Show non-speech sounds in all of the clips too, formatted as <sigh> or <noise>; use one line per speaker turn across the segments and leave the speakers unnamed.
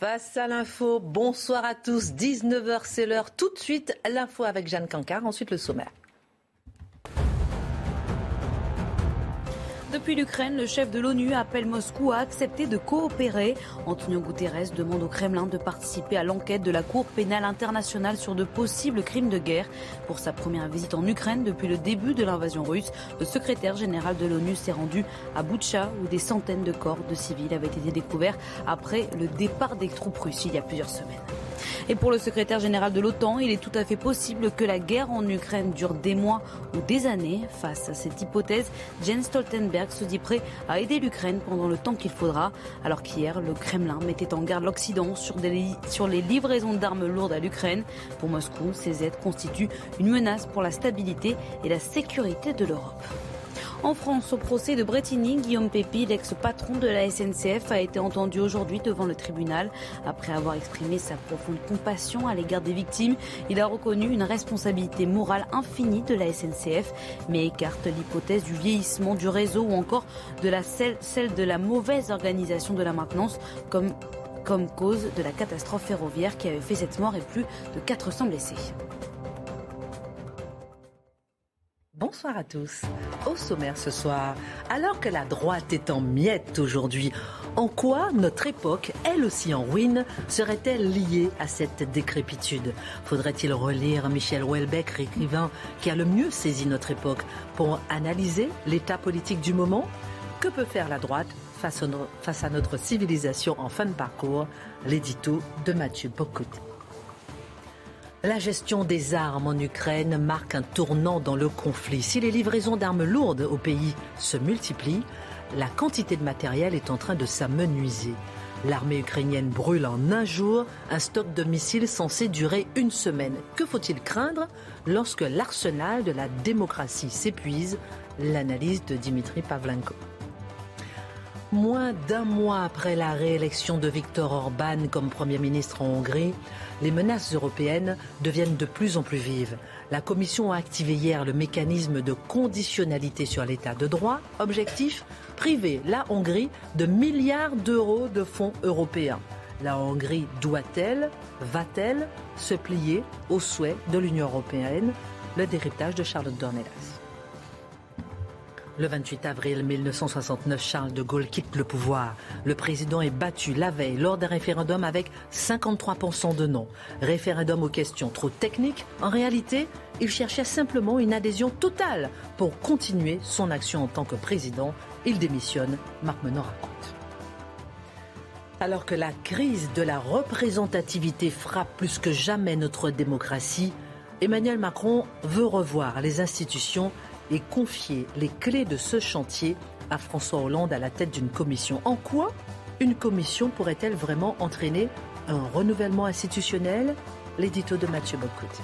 Face à l'info, bonsoir à tous. 19h, c'est l'heure. Tout de suite, l'info avec Jeanne Cancard, ensuite le sommaire.
Depuis l'Ukraine, le chef de l'ONU appelle Moscou à accepter de coopérer. Antonio Guterres demande au Kremlin de participer à l'enquête de la Cour pénale internationale sur de possibles crimes de guerre. Pour sa première visite en Ukraine depuis le début de l'invasion russe, le secrétaire général de l'ONU s'est rendu à Boutcha où des centaines de corps de civils avaient été découverts après le départ des troupes russes il y a plusieurs semaines. Et pour le secrétaire général de l'OTAN, il est tout à fait possible que la guerre en Ukraine dure des mois ou des années. Face à cette hypothèse, Jens Stoltenberg se dit prêt à aider l'Ukraine pendant le temps qu'il faudra, alors qu'hier, le Kremlin mettait en garde l'Occident sur, sur les livraisons d'armes lourdes à l'Ukraine. Pour Moscou, ces aides constituent une menace pour la stabilité et la sécurité de l'Europe. En France, au procès de Bretigny, Guillaume Pépi, l'ex-patron de la SNCF, a été entendu aujourd'hui devant le tribunal. Après avoir exprimé sa profonde compassion à l'égard des victimes, il a reconnu une responsabilité morale infinie de la SNCF, mais écarte l'hypothèse du vieillissement du réseau ou encore de celle, de la mauvaise organisation de la maintenance comme comme cause de la catastrophe ferroviaire qui avait fait cette mort et plus de 400 blessés.
Bonsoir à tous. Au sommaire ce soir, alors que la droite est en miettes aujourd'hui, en quoi notre époque, elle aussi en ruine, serait-elle liée à cette décrépitude? Faudrait-il relire Michel Houellebecq, écrivain qui a le mieux saisi notre époque, pour analyser l'état politique du moment? Que peut faire la droite face, à notre civilisation en fin de parcours? L'édito de Mathieu Bocoté. La gestion des armes en Ukraine marque un tournant dans le conflit. Si les livraisons d'armes lourdes au pays se multiplient, la quantité de matériel est en train de s'amenuiser. L'armée ukrainienne brûle en un jour un stock de missiles censé durer une semaine. Que faut-il craindre lorsque l'arsenal de la démocratie s'épuise? L'analyse de Dimitri Pavlenko. Moins d'un mois après la réélection de Viktor Orban comme Premier ministre en Hongrie, les menaces européennes deviennent de plus en plus vives. La Commission a activé hier le mécanisme de conditionnalité sur l'état de droit. Objectif priver la Hongrie de milliards d'euros de fonds européens. La Hongrie doit-elle, va-t-elle se plier aux souhaits de l'Union européenne? Le décryptage de Charlotte Dornelas. Le 28 avril 1969, Charles de Gaulle quitte le pouvoir. Le président est battu la veille lors d'un référendum avec 53% de non. Référendum aux questions trop techniques. En réalité, il cherchait simplement une adhésion totale pour continuer son action en tant que président. Il démissionne. Marc Menon raconte. Alors que la crise de la représentativité frappe plus que jamais notre démocratie, Emmanuel Macron veut revoir les institutions et confier les clés de ce chantier à François Hollande à la tête d'une commission. En quoi une commission pourrait-elle vraiment entraîner un renouvellement institutionnel? L'édito de Mathieu Bocoté.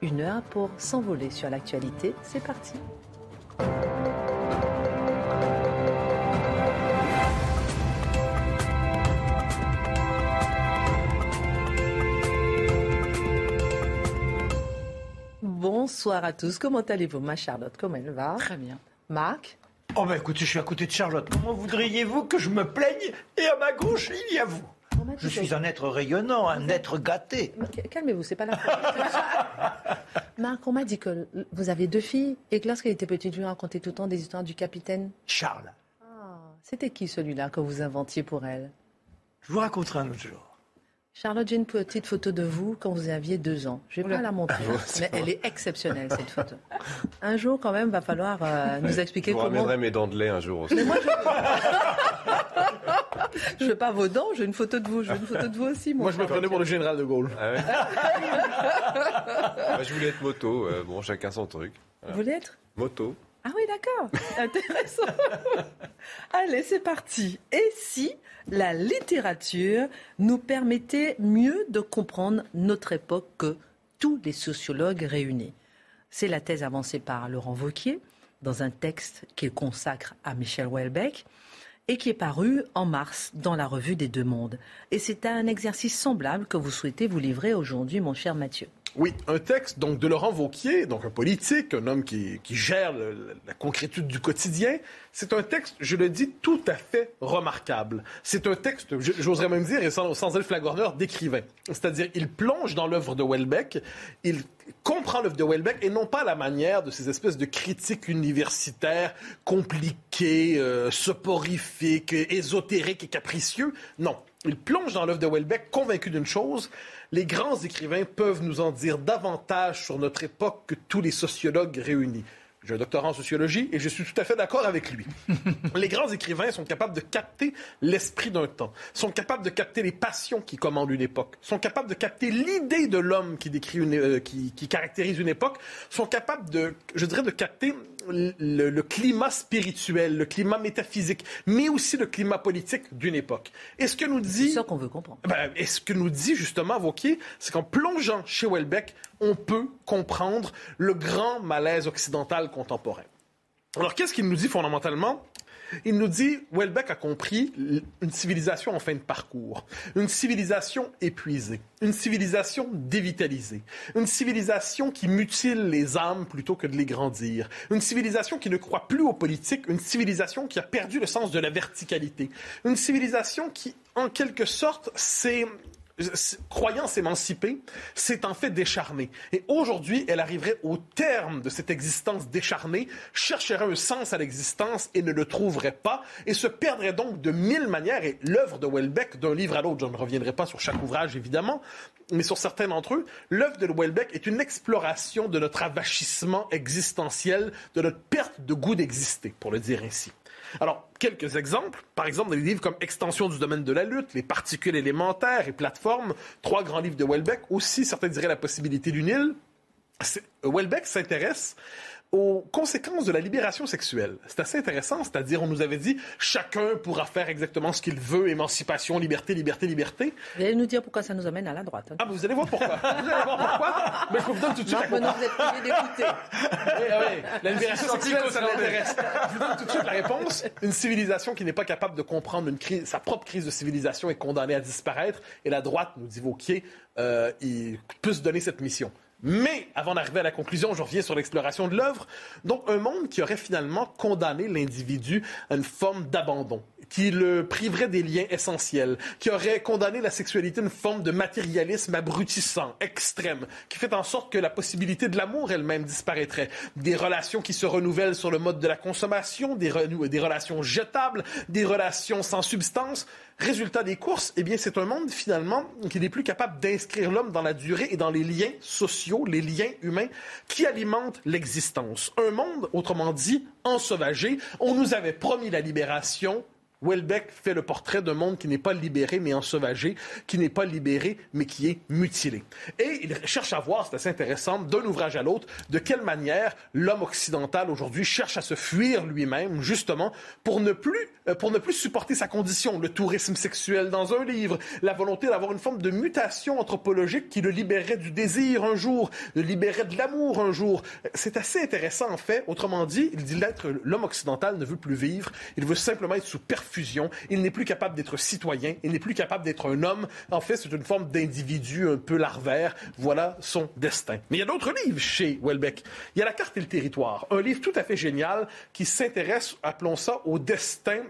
Une heure pour s'envoler sur l'actualité. C'est parti. Bonsoir à tous. Comment allez-vous, ma Charlotte? Comment elle va?
Très bien.
Marc?
Oh bah écoutez, je suis à côté de Charlotte. Comment voudriez-vous que je me plaigne? Et à ma gauche, il y a vous.
On m'a dit
Je
que-
suis un être rayonnant, un être gâté.
Calmez-vous, c'est pas la première <laughs> Marc, on m'a dit que vous avez deux filles et que lorsqu'elle était petite, vous racontez tout le temps des histoires du capitaine.
Charles,
Ah, C'était qui celui-là que vous inventiez pour elle?
Je vous raconterai un autre jour.
Charlotte, j'ai une petite photo de vous quand vous aviez deux ans. Je vais pas la montrer, mais elle est exceptionnelle cette photo. <laughs> Un jour, quand même, va falloir euh, nous expliquer
Je vous
comment.
ramènerai mes dents de lait un jour aussi. <laughs>
Je veux pas vos dents, j'ai une photo de vous. Je veux une photo de vous aussi, mon
Moi, je me prenais pour le général de Gaulle.
Ah ouais <laughs> Moi, je voulais être moto. euh, bon, chacun son truc.
Vous voulez être
Moto.
Ah oui, d'accord. <laughs> Intéressant. Allez, c'est parti. Et si la littérature nous permettait mieux de comprendre notre époque que tous les sociologues réunis? C'est la thèse avancée par Laurent Vauquier dans un texte qu'il consacre à Michel Houellebecq et qui est paru en mars dans la revue des Deux Mondes. Et c'est un exercice semblable que vous souhaitez vous livrer aujourd'hui, mon cher Mathieu.
Oui, un texte donc de Laurent Vauquier, donc un politique, un homme qui, gère la concrétude du quotidien. C'est un texte, je le dis, tout à fait remarquable. C'est un texte, j'oserais même dire, sans, sans être flagorneur, d'écrivain. C'est-à-dire, il plonge dans l'œuvre de Welbeck, il comprend l'œuvre de Welbeck et non pas la manière de ces espèces de critiques universitaires compliquées, euh, soporifiques, ésotériques et capricieux. Non, il plonge dans l'œuvre de Welbeck convaincu d'une chose, les grands écrivains peuvent nous en dire davantage sur notre époque que tous les sociologues réunis. J'ai un doctorat en sociologie et je suis tout à fait d'accord avec lui. <laughs> les grands écrivains sont capables de capter l'esprit d'un temps, sont capables de capter les passions qui commandent une époque, sont capables de capter l'idée de l'homme qui décrit une, euh, qui, qui, caractérise une époque, sont capables de, je dirais, de capter le, climat spirituel, le climat métaphysique, mais aussi le climat politique d'une époque.
Et ce que nous dit... C'est ça qu'on veut comprendre.
Ben, et ce que nous dit justement Vauquier, c'est qu'en plongeant chez Welbeck, on peut comprendre le grand malaise occidental contemporain. Alors, qu'est-ce qu'il nous dit fondamentalement? Il nous dit, Welbeck a compris une civilisation en fin de parcours, une civilisation épuisée, une civilisation dévitalisée, une civilisation qui mutile les âmes plutôt que de les grandir, une civilisation qui ne croit plus aux politiques, une civilisation qui a perdu le sens de la verticalité, une civilisation qui, en quelque sorte, s'est croyant s'émanciper, c'est en fait décharnée. Et aujourd'hui, elle arriverait au terme de cette existence décharnée, chercherait un sens à l'existence et ne le trouverait pas, et se perdrait donc de mille manières. Et l'œuvre de Welbeck, d'un livre à l'autre, je ne reviendrai pas sur chaque ouvrage évidemment, mais sur certains d'entre eux, l'œuvre de Welbeck est une exploration de notre avachissement existentiel, de notre perte de goût d'exister, pour le dire ainsi. Alors, quelques exemples. Par exemple, les livres comme Extension du domaine de la lutte, Les particules élémentaires et Plateforme, trois grands livres de Welbeck. Aussi, certains diraient la possibilité d'une île. Welbeck s'intéresse aux conséquences de la libération sexuelle. C'est assez intéressant, c'est-à-dire on nous avait dit chacun pourra faire exactement ce qu'il veut, émancipation, liberté, liberté, liberté.
Vous allez nous dire pourquoi ça nous amène à la droite.
Hein. Ah, vous allez voir pourquoi. vous allez voir pourquoi. Mais je vous donne tout de suite.
Non, maintenant vous êtes d'écouter.
Oui, oui. La libération sexuelle, ça m'intéresse. Je vous donne tout de suite la réponse. Une civilisation qui n'est pas capable de comprendre une crise, sa propre crise de civilisation est condamnée à disparaître. Et la droite, nous dit Vauquier, euh, il peut se donner cette mission. Mais avant d'arriver à la conclusion, je reviens sur l'exploration de l'œuvre. Donc un monde qui aurait finalement condamné l'individu à une forme d'abandon qui le priverait des liens essentiels, qui aurait condamné la sexualité à une forme de matérialisme abrutissant, extrême, qui fait en sorte que la possibilité de l'amour elle-même disparaîtrait. Des relations qui se renouvellent sur le mode de la consommation, des, des relations jetables, des relations sans substance. Résultat des courses, eh bien, c'est un monde finalement qui n'est plus capable d'inscrire l'homme dans la durée et dans les liens sociaux, les liens humains qui alimentent l'existence. Un monde, autrement dit, ensauvagé. On nous avait promis la libération, Welbeck fait le portrait d'un monde qui n'est pas libéré mais ensauvagé, qui n'est pas libéré mais qui est mutilé. Et il cherche à voir, c'est assez intéressant, d'un ouvrage à l'autre, de quelle manière l'homme occidental aujourd'hui cherche à se fuir lui-même, justement, pour ne plus, euh, pour ne plus supporter sa condition. Le tourisme sexuel dans un livre, la volonté d'avoir une forme de mutation anthropologique qui le libérerait du désir un jour, le libérerait de l'amour un jour. C'est assez intéressant en fait. Autrement dit, il dit l'être, l'homme occidental ne veut plus vivre, il veut simplement être sous fusion. Il n'est plus capable d'être citoyen. Il n'est plus capable d'être un homme. En fait, c'est une forme d'individu un peu larvaire. Voilà son destin. Mais il y a d'autres livres chez Welbeck. Il y a La carte et le territoire, un livre tout à fait génial qui s'intéresse, appelons ça, au destin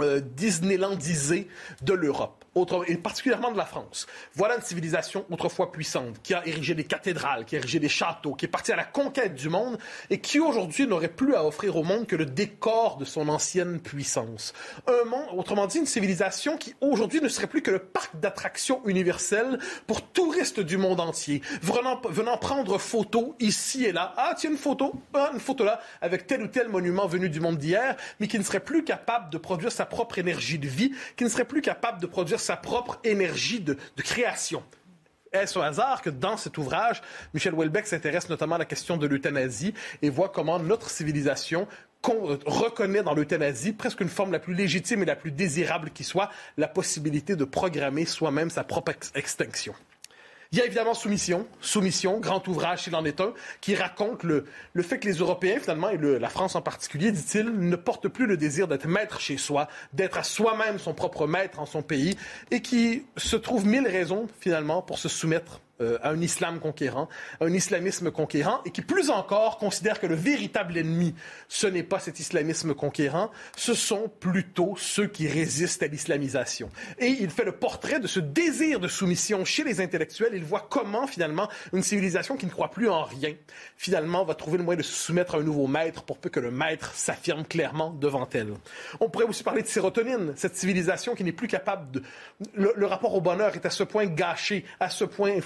euh, disneylandisé de l'Europe et particulièrement de la France. Voilà une civilisation autrefois puissante, qui a érigé des cathédrales, qui a érigé des châteaux, qui est partie à la conquête du monde et qui aujourd'hui n'aurait plus à offrir au monde que le décor de son ancienne puissance. Un monde, autrement dit, une civilisation qui aujourd'hui ne serait plus que le parc d'attractions universel pour touristes du monde entier, venant, prendre photo ici et là. Ah, tiens, une photo, ah, une photo là, avec tel ou tel monument venu du monde d'hier, mais qui ne serait plus capable de produire sa propre énergie de vie, qui ne serait plus capable de produire sa propre énergie de, création. Est-ce au hasard que dans cet ouvrage, Michel Houellebecq s'intéresse notamment à la question de l'euthanasie et voit comment notre civilisation reconnaît dans l'euthanasie presque une forme la plus légitime et la plus désirable qui soit, la possibilité de programmer soi-même sa propre extinction? Il y a évidemment Soumission, Soumission, grand ouvrage s'il en est un, qui raconte le, le fait que les Européens, finalement, et la France en particulier, dit-il, ne portent plus le désir d'être maître chez soi, d'être à soi-même son propre maître en son pays, et qui se trouvent mille raisons, finalement, pour se soumettre euh, à un islam conquérant, un islamisme conquérant, et qui plus encore considère que le véritable ennemi, ce n'est pas cet islamisme conquérant, ce sont plutôt ceux qui résistent à l'islamisation. Et il fait le portrait de ce désir de soumission chez les intellectuels. Il voit comment, finalement, une civilisation qui ne croit plus en rien, finalement, va trouver le moyen de se soumettre à un nouveau maître pour peu que le maître s'affirme clairement devant elle. On pourrait aussi parler de sérotonine, cette civilisation qui n'est plus capable de... Le, le rapport au bonheur est à ce point gâché, à ce point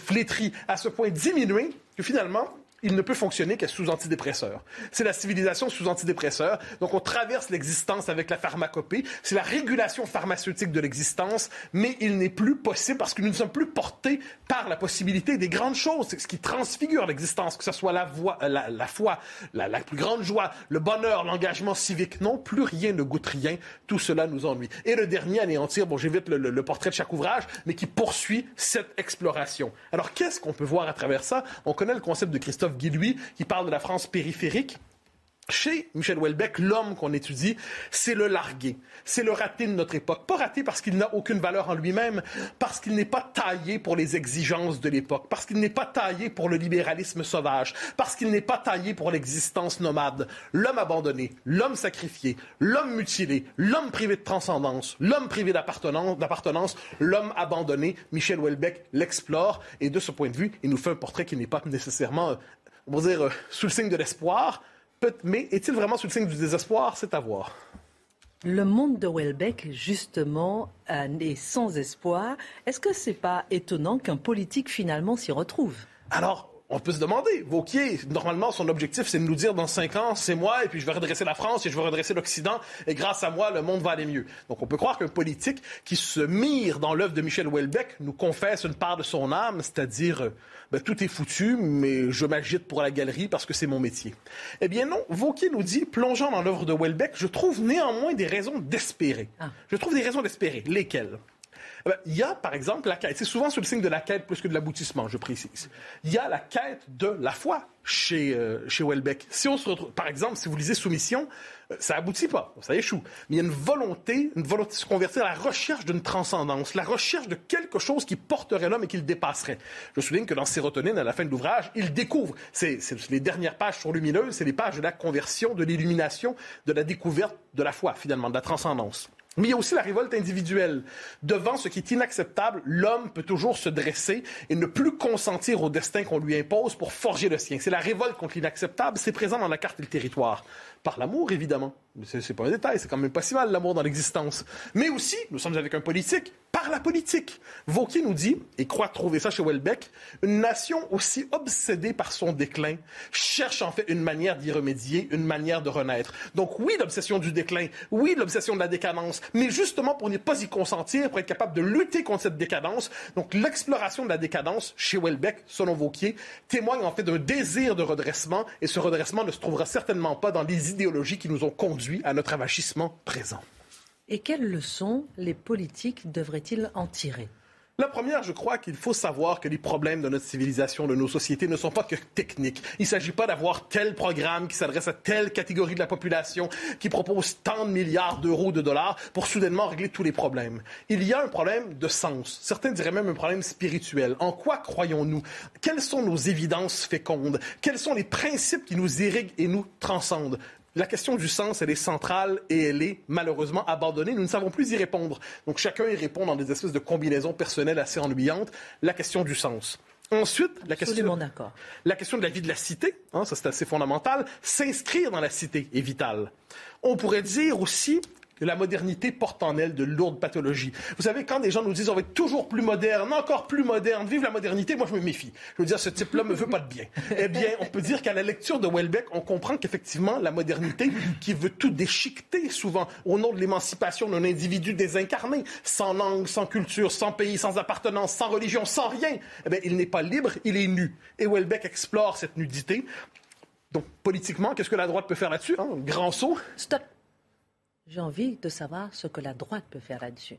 à ce point diminué que finalement, il ne peut fonctionner que sous antidépresseurs. C'est la civilisation sous antidépresseurs. Donc on traverse l'existence avec la pharmacopée. C'est la régulation pharmaceutique de l'existence, mais il n'est plus possible parce que nous ne sommes plus portés par la possibilité des grandes choses. Ce qui transfigure l'existence, que ce soit la, voix, la, la foi, la, plus grande joie, le bonheur, l'engagement civique. Non, plus rien ne goûte rien. Tout cela nous ennuie. Et le dernier, anéantir, bon j'évite le portrait de chaque ouvrage, mais qui poursuit cette exploration. Alors qu'est-ce qu'on peut voir à travers ça? On connaît le concept de Christophe Guy qui parle de la France périphérique. Chez Michel Houellebecq, l'homme qu'on étudie, c'est le largué, c'est le raté de notre époque. Pas raté parce qu'il n'a aucune valeur en lui-même, parce qu'il n'est pas taillé pour les exigences de l'époque, parce qu'il n'est pas taillé pour le libéralisme sauvage, parce qu'il n'est pas taillé pour l'existence nomade. L'homme abandonné, l'homme sacrifié, l'homme mutilé, l'homme privé de transcendance, l'homme privé d'appartenance, l'homme abandonné, Michel Houellebecq l'explore et de ce point de vue, il nous fait un portrait qui n'est pas nécessairement, on va dire, euh, sous le signe de l'espoir, mais est-il vraiment sous le signe du désespoir? C'est à voir.
Le monde de Welbeck, justement, est sans espoir. Est-ce que c'est pas étonnant qu'un politique finalement s'y retrouve?
Alors, on peut se demander, Vauquier, normalement, son objectif, c'est de nous dire dans cinq ans, c'est moi, et puis je vais redresser la France, et je vais redresser l'Occident, et grâce à moi, le monde va aller mieux. Donc, on peut croire qu'un politique qui se mire dans l'œuvre de Michel Houellebecq nous confesse une part de son âme, c'est-à-dire, ben, tout est foutu, mais je m'agite pour la galerie parce que c'est mon métier. Eh bien non, Vauquier nous dit, plongeant dans l'œuvre de Houellebecq, je trouve néanmoins des raisons d'espérer. Ah. Je trouve des raisons d'espérer. Lesquelles? Il y a, par exemple, la quête. C'est souvent sous le signe de la quête plus que de l'aboutissement, je précise. Il y a la quête de la foi chez, euh, chez Welbeck. Si on se retrouve, par exemple, si vous lisez Soumission, euh, ça aboutit pas, ça échoue. Mais il y a une volonté, une volonté de se convertir à la recherche d'une transcendance, la recherche de quelque chose qui porterait l'homme et qui le dépasserait. Je souligne que dans Sérotonine, à la fin de l'ouvrage, il découvre, c'est les dernières pages sont lumineuses, c'est les pages de la conversion, de l'illumination, de la découverte de la foi, finalement, de la transcendance. Mais il y a aussi la révolte individuelle. Devant ce qui est inacceptable, l'homme peut toujours se dresser et ne plus consentir au destin qu'on lui impose pour forger le sien. C'est la révolte contre l'inacceptable, c'est présent dans la carte et le territoire. Par l'amour, évidemment. C'est pas un détail, c'est quand même pas si mal l'amour dans l'existence. Mais aussi, nous sommes avec un politique, par la politique. Vauquier nous dit, et croit trouver ça chez Welbeck, une nation aussi obsédée par son déclin cherche en fait une manière d'y remédier, une manière de renaître. Donc oui, l'obsession du déclin, oui, l'obsession de la décadence, mais justement pour ne pas y consentir, pour être capable de lutter contre cette décadence, donc l'exploration de la décadence chez Welbeck, selon Vauquier, témoigne en fait d'un désir de redressement, et ce redressement ne se trouvera certainement pas dans les idéologies qui nous ont conduits à notre avachissement présent.
Et quelles leçons les politiques devraient-ils en tirer?
La première, je crois qu'il faut savoir que les problèmes de notre civilisation, de nos sociétés, ne sont pas que techniques. Il ne s'agit pas d'avoir tel programme qui s'adresse à telle catégorie de la population, qui propose tant de milliards d'euros, de dollars, pour soudainement régler tous les problèmes. Il y a un problème de sens. Certains diraient même un problème spirituel. En quoi croyons-nous? Quelles sont nos évidences fécondes? Quels sont les principes qui nous irriguent et nous transcendent? La question du sens, elle est centrale et elle est malheureusement abandonnée. Nous ne savons plus y répondre. Donc chacun y répond dans des espèces de combinaisons personnelles assez ennuyantes. La question du sens. Ensuite, la question, la question de la vie de la cité, hein, ça c'est assez fondamental, s'inscrire dans la cité est vital. On pourrait dire aussi la modernité porte en elle de lourdes pathologies. Vous savez, quand des gens nous disent on va être toujours plus moderne, encore plus moderne, vive la modernité, moi je me méfie. Je veux dire, ce type-là me veut pas de bien. Eh bien, on peut dire qu'à la lecture de Welbeck, on comprend qu'effectivement, la modernité, qui veut tout déchiqueter souvent au nom de l'émancipation d'un individu désincarné, sans langue, sans culture, sans pays, sans appartenance, sans religion, sans rien, eh bien, il n'est pas libre, il est nu. Et Welbeck explore cette nudité Donc, politiquement, qu'est-ce que la droite peut faire là-dessus hein? Grand saut.
Stop. J'ai envie de savoir ce que la droite peut faire là-dessus.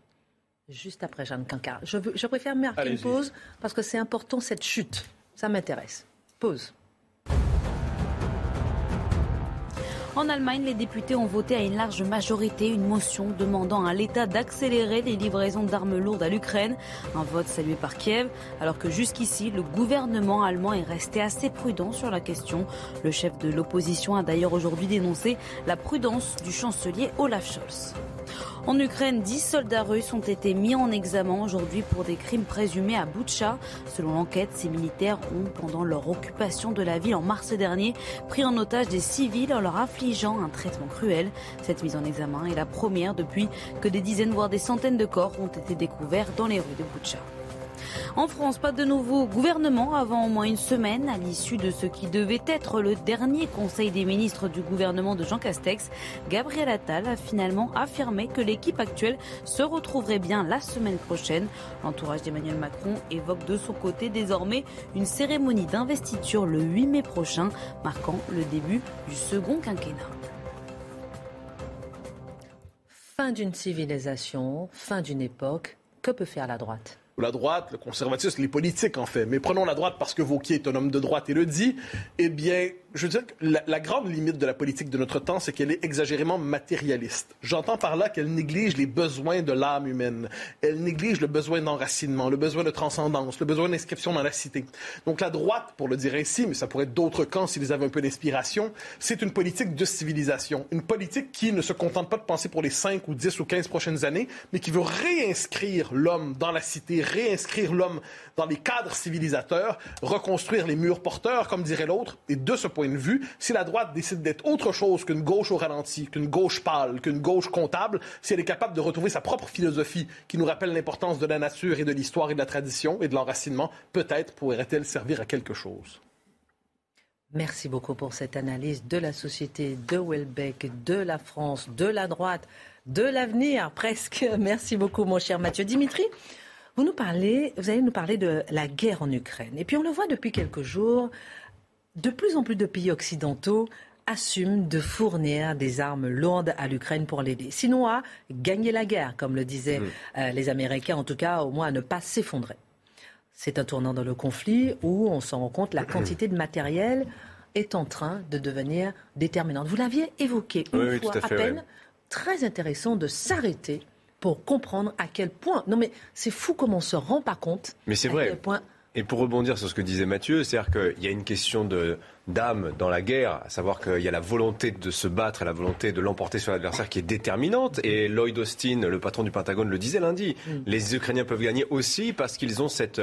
Juste après Jeanne Cancard. Je, veux, je préfère marquer une pause parce que c'est important cette chute. Ça m'intéresse. Pause.
En Allemagne, les députés ont voté à une large majorité une motion demandant à l'État d'accélérer les livraisons d'armes lourdes à l'Ukraine. Un vote salué par Kiev, alors que jusqu'ici, le gouvernement allemand est resté assez prudent sur la question. Le chef de l'opposition a d'ailleurs aujourd'hui dénoncé la prudence du chancelier Olaf Scholz. En Ukraine, 10 soldats russes ont été mis en examen aujourd'hui pour des crimes présumés à Boutcha. Selon l'enquête, ces militaires ont, pendant leur occupation de la ville en mars dernier, pris en otage des civils en leur affligeant un traitement cruel. Cette mise en examen est la première depuis que des dizaines voire des centaines de corps ont été découverts dans les rues de Boutcha. En France, pas de nouveau gouvernement avant au moins une semaine à l'issue de ce qui devait être le dernier conseil des ministres du gouvernement de Jean Castex. Gabriel Attal a finalement affirmé que l'équipe actuelle se retrouverait bien la semaine prochaine. L'entourage d'Emmanuel Macron évoque de son côté désormais une cérémonie d'investiture le 8 mai prochain, marquant le début du second quinquennat.
Fin d'une civilisation, fin d'une époque. Que peut faire la droite?
La droite, le conservatisme, les politiques en fait. Mais prenons la droite parce que Vauquier est un homme de droite et le dit. Eh bien, je veux dire que la, grande limite de la politique de notre temps, c'est qu'elle est exagérément matérialiste. J'entends par là qu'elle néglige les besoins de l'âme humaine. Elle néglige le besoin d'enracinement, le besoin de transcendance, le besoin d'inscription dans la cité. Donc la droite, pour le dire ainsi, mais ça pourrait être d'autres camps s'ils avaient un peu d'inspiration, c'est une politique de civilisation. Une politique qui ne se contente pas de penser pour les 5 ou 10 ou 15 prochaines années, mais qui veut réinscrire l'homme dans la cité, réinscrire l'homme dans les cadres civilisateurs, reconstruire les murs porteurs, comme dirait l'autre. Et de ce point de vue, si la droite décide d'être autre chose qu'une gauche au ralenti, qu'une gauche pâle, qu'une gauche comptable, si elle est capable de retrouver sa propre philosophie qui nous rappelle l'importance de la nature et de l'histoire et de la tradition et de l'enracinement, peut-être pourrait-elle servir à quelque chose.
Merci beaucoup pour cette analyse de la société, de Welbeck, de la France, de la droite, de l'avenir presque. <laughs> Merci beaucoup mon cher Mathieu Dimitri. Vous nous parlez, vous allez nous parler de la guerre en Ukraine. Et puis on le voit depuis quelques jours, de plus en plus de pays occidentaux assument de fournir des armes lourdes à l'Ukraine pour l'aider. Sinon à gagner la guerre, comme le disaient mm. euh, les Américains, en tout cas au moins à ne pas s'effondrer. C'est un tournant dans le conflit où on s'en rend compte, la quantité de matériel est en train de devenir déterminante. Vous l'aviez évoqué une fois à, peine. Très intéressant de s'arrêter pour comprendre à quel point. Non, mais c'est fou comment on se rend pas compte.
Mais c'est vrai. Et pour rebondir sur ce que disait Mathieu, c'est-à-dire qu'il y a une question de, d'âme dans la guerre, à savoir qu'il y a la volonté de se battre et la volonté de l'emporter sur l'adversaire qui est déterminante. Et Lloyd Austin, le patron du Pentagone, le disait lundi. Mm. Les Ukrainiens peuvent gagner aussi parce qu'ils ont cette,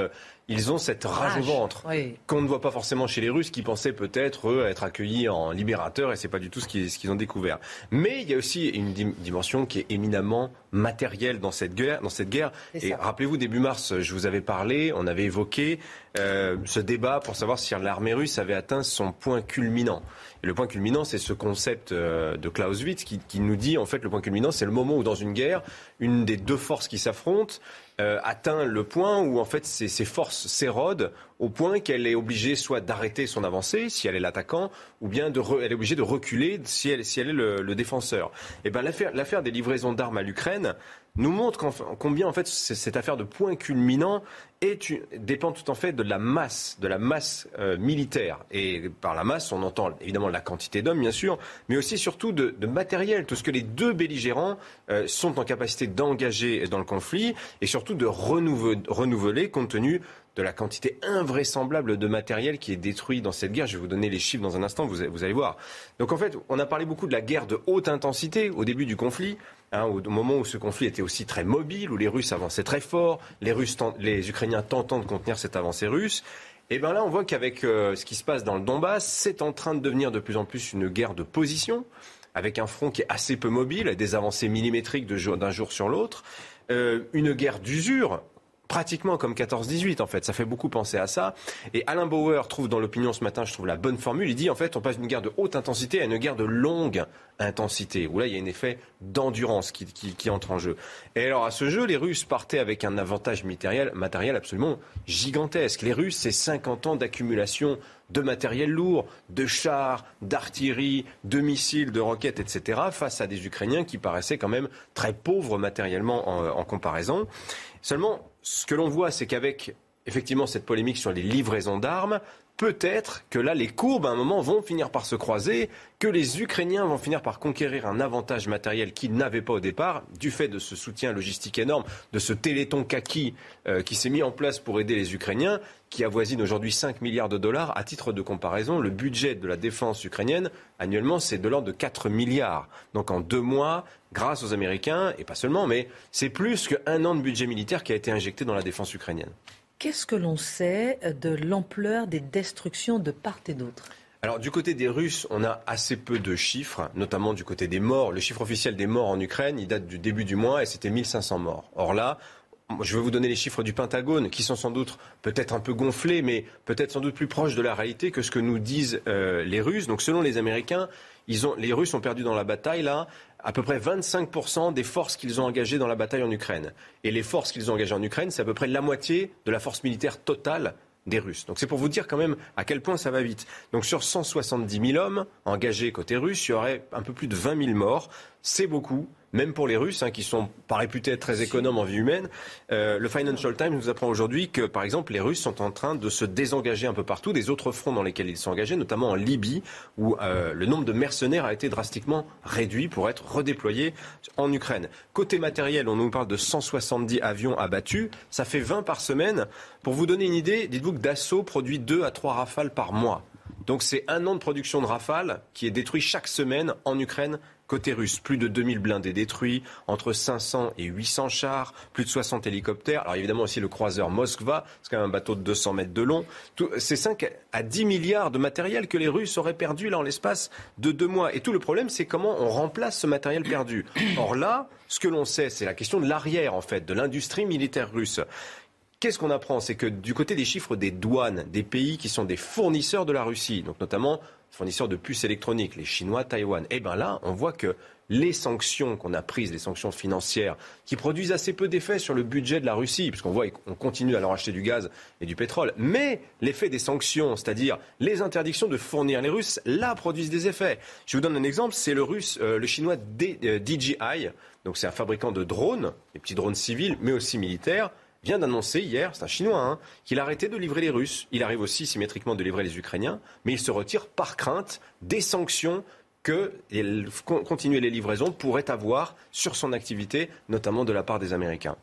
ils ont cette rage, au ventre qu'on ne voit pas forcément chez les Russes qui pensaient peut-être être accueillis en libérateurs et c'est pas du tout ce qu'ils, ce qu'ils ont découvert. Mais il y a aussi une dimension qui est éminemment matérielle dans cette guerre. Dans cette guerre. Et rappelez-vous, début mars, je vous avais parlé, on avait évoqué euh, ce débat pour savoir si l'armée russe avait atteint son point culminant. Et le point culminant, c'est ce concept euh, de Clausewitz qui, qui, nous dit, en fait, le point culminant, c'est le moment où dans une guerre, une des deux forces qui s'affrontent euh, atteint le point où, en fait, ses, ses forces s'érodent au point qu'elle est obligée soit d'arrêter son avancée, si elle est l'attaquant, ou bien de elle est obligée de reculer si elle, si elle est le, le défenseur. Et eh ben l'affaire des livraisons d'armes à l'Ukraine, nous montre combien en fait cette affaire de point culminant est, dépend tout en fait de la masse, de la masse euh, militaire. Et par la masse, on entend évidemment la quantité d'hommes, bien sûr, mais aussi surtout de, matériel, tout ce que les deux belligérants euh, sont en capacité d'engager dans le conflit et surtout de renouveler, renouveler compte tenu de la quantité invraisemblable de matériel qui est détruit dans cette guerre. Je vais vous donner les chiffres dans un instant, vous, vous allez voir. Donc en fait, on a parlé beaucoup de la guerre de haute intensité au début du conflit. Hein, au moment où ce conflit était aussi très mobile, où les Russes avançaient très fort, les, Russes les Ukrainiens tentant de contenir cette avancée russe. Et bien là, on voit qu'avec euh, ce qui se passe dans le Donbass, c'est en train de devenir de plus en plus une guerre de position, avec un front qui est assez peu mobile, des avancées millimétriques d'un jour sur l'autre, euh, une guerre d'usure pratiquement comme 14-18 en fait. Ça fait beaucoup penser à ça. Et Alain Bauer trouve dans l'opinion ce matin, je trouve la bonne formule. Il dit en fait on passe d'une guerre de haute intensité à une guerre de longue intensité, où là il y a un effet d'endurance qui, qui, entre en jeu. Et alors à ce jeu, les Russes partaient avec un avantage matériel, matériel absolument gigantesque. Les Russes, c'est 50 ans d'accumulation de matériel lourd, de chars, d'artillerie, de missiles, de roquettes, etc., face à des Ukrainiens qui paraissaient quand même très pauvres matériellement en comparaison. Seulement, ce que l'on voit, c'est qu'avec effectivement cette polémique sur les livraisons d'armes, peut-être que là, les courbes, à un moment, vont finir par se croiser, que les Ukrainiens vont finir par conquérir un avantage matériel qu'ils n'avaient pas au départ, du fait de ce soutien logistique énorme, de ce téléthon kaki euh, qui s'est mis en place pour aider les Ukrainiens, qui avoisine aujourd'hui 5 milliards de dollars. À titre de comparaison, le budget de la défense ukrainienne, annuellement, c'est de l'ordre de 4 milliards. Donc en deux mois, grâce aux Américains, et pas seulement, mais c'est plus qu'un an de budget militaire qui a été injecté dans la défense ukrainienne.
Qu'est-ce que l'on sait de l'ampleur des destructions de part et d'autre?
Alors du côté des Russes, on a assez peu de chiffres, notamment du côté des morts. Le chiffre officiel des morts en Ukraine, il date du début du mois et c'était 1500 morts. Or là, je vais vous donner les chiffres du Pentagone, qui sont sans doute peut-être un peu gonflés, mais peut-être sans doute plus proches de la réalité que ce que nous disent euh, les Russes. Donc selon les Américains, les Russes ont perdu dans la bataille là à peu près 25% des forces qu'ils ont engagées dans la bataille en Ukraine. Et les forces qu'ils ont engagées en Ukraine, c'est à peu près la moitié de la force militaire totale des Russes. Donc c'est pour vous dire quand même à quel point ça va vite. Donc sur 170 000 hommes engagés côté russe, il y aurait un peu plus de 20 000 morts. C'est beaucoup même pour les Russes, hein, qui sont pas réputés être très économes en vie humaine. Euh, le Financial Times nous apprend aujourd'hui que, par exemple, les Russes sont en train de se désengager un peu partout des autres fronts dans lesquels ils sont engagés, notamment en Libye, où euh, le nombre de mercenaires a été drastiquement réduit pour être redéployé en Ukraine. Côté matériel, on nous parle de 170 avions abattus. Ça fait 20 par semaine. Pour vous donner une idée, dites-vous que Dassault produit 2 à 3 rafales par mois. Donc c'est un an de production de rafales qui est détruit chaque semaine en Ukraine Côté russe, plus de 2000 blindés détruits, entre 500 et 800 chars, plus de 60 hélicoptères. Alors évidemment aussi le croiseur Moskva, c'est quand même un bateau de 200 mètres de long. C'est 5 à 10 milliards de matériel que les Russes auraient perdu là en l'espace de deux mois. Et tout le problème, c'est comment on remplace ce matériel perdu. Or là, ce que l'on sait, c'est la question de l'arrière en fait, de l'industrie militaire russe. Qu'est-ce qu'on apprend? C'est que du côté des chiffres des douanes, des pays qui sont des fournisseurs de la Russie, donc notamment fournisseurs de puces électroniques, les Chinois, Taïwan, eh bien là, on voit que les sanctions qu'on a prises, les sanctions financières, qui produisent assez peu d'effets sur le budget de la Russie, puisqu'on voit qu'on continue à leur acheter du gaz et du pétrole, mais l'effet des sanctions, c'est-à-dire les interdictions de fournir les Russes, là produisent des effets. Je vous donne un exemple, c'est le russe, euh, le chinois DJI, euh, donc c'est un fabricant de drones, des petits drones civils, mais aussi militaires vient d'annoncer hier, c'est un Chinois, hein, qu'il a arrêté de livrer les Russes. Il arrive aussi symétriquement de livrer les Ukrainiens, mais il se retire par crainte des sanctions que continuer les livraisons pourrait avoir sur son activité, notamment de la part des Américains.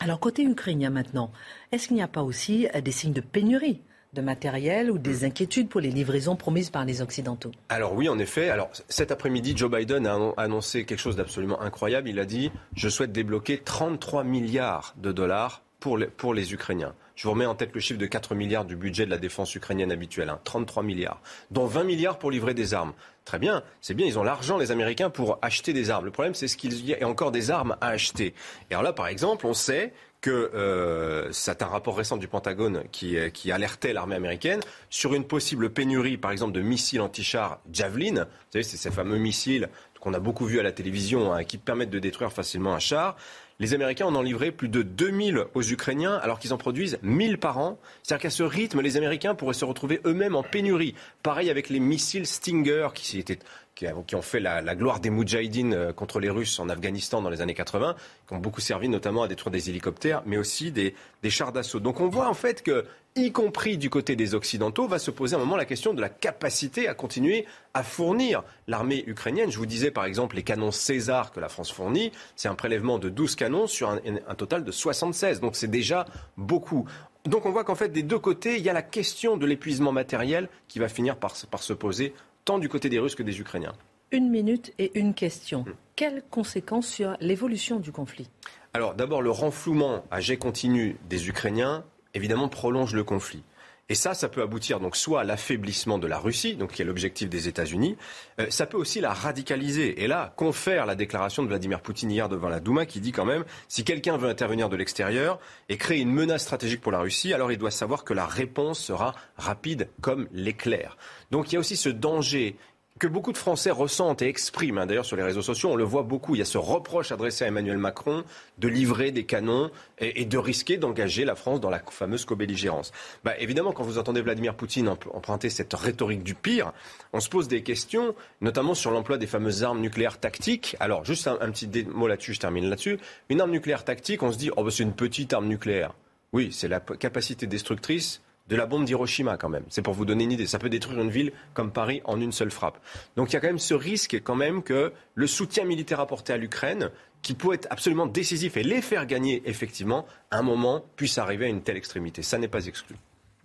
Alors côté ukrainien maintenant, est-ce qu'il n'y a pas aussi des signes de pénurie de matériel ou des inquiétudes pour les livraisons promises par les Occidentaux
Alors oui, en effet. Alors cet après-midi, Joe Biden a annoncé quelque chose d'absolument incroyable. Il a dit je souhaite débloquer 33 milliards de dollars pour les, pour les Ukrainiens. Je vous remets en tête le chiffre de 4 milliards du budget de la défense ukrainienne habituelle, 33 hein. milliards, dont 20 milliards pour livrer des armes. Très bien, c'est bien, ils ont l'argent, les Américains, pour acheter des armes. Le problème, c'est ce qu'il y a encore des armes à acheter. Et alors là, par exemple, on sait que euh, c'est un rapport récent du Pentagone qui, euh, qui alertait l'armée américaine sur une possible pénurie, par exemple, de missiles anti-chars Javelin. Vous savez, c'est ces fameux missiles qu'on a beaucoup vus à la télévision hein, qui permettent de détruire facilement un char. Les Américains en ont livré plus de 2000 aux Ukrainiens alors qu'ils en produisent 1000 par an. C'est-à-dire qu'à ce rythme, les Américains pourraient se retrouver eux-mêmes en pénurie. Pareil avec les missiles Stinger qui étaient qui, ont fait la, gloire des Moudjahidines euh, contre les Russes en Afghanistan dans les années 80, qui ont beaucoup servi notamment à détruire des hélicoptères, mais aussi des, chars d'assaut. Donc on voit en fait que, y compris du côté des Occidentaux, va se poser un moment la question de la capacité à continuer à fournir l'armée ukrainienne. Je vous disais par exemple les canons César que la France fournit, c'est un prélèvement de 12 canons sur un, total de 76, donc c'est déjà beaucoup. Donc on voit qu'en fait, des deux côtés, il y a la question de l'épuisement matériel qui va finir par se poser tant du côté des Russes que des Ukrainiens.
Une minute et une question. Hmm. Quelles conséquences sur l'évolution du conflit?
Alors d'abord, le renflouement à jet continu des Ukrainiens, évidemment, prolonge le conflit. Et ça, ça peut aboutir donc soit à l'affaiblissement de la Russie, donc qui est l'objectif des États-Unis, euh, ça peut aussi la radicaliser. Et là, confère la déclaration de Vladimir Poutine hier devant la Douma qui dit quand même, si quelqu'un veut intervenir de l'extérieur et créer une menace stratégique pour la Russie, alors il doit savoir que la réponse sera rapide comme l'éclair. Donc il y a aussi ce danger que beaucoup de Français ressentent et expriment. Hein. D'ailleurs, sur les réseaux sociaux, on le voit beaucoup. Il y a ce reproche adressé à Emmanuel Macron de livrer des canons et, de risquer d'engager la France dans la fameuse co-belligérance. Bah, évidemment, quand vous entendez Vladimir Poutine emprunter cette rhétorique du pire, on se pose des questions, notamment sur l'emploi des fameuses armes nucléaires tactiques. Alors, juste un, petit mot là-dessus, je termine là-dessus. Une arme nucléaire tactique, on se dit, oh, bah, c'est une petite arme nucléaire. Oui, c'est la capacité destructrice de la bombe d'Hiroshima quand même. C'est pour vous donner une idée. Ça peut détruire une ville comme Paris en une seule frappe. Donc il y a quand même ce risque quand même que le soutien militaire apporté à l'Ukraine, qui peut être absolument décisif et les faire gagner effectivement, un moment puisse arriver à une telle extrémité. Ça n'est pas exclu.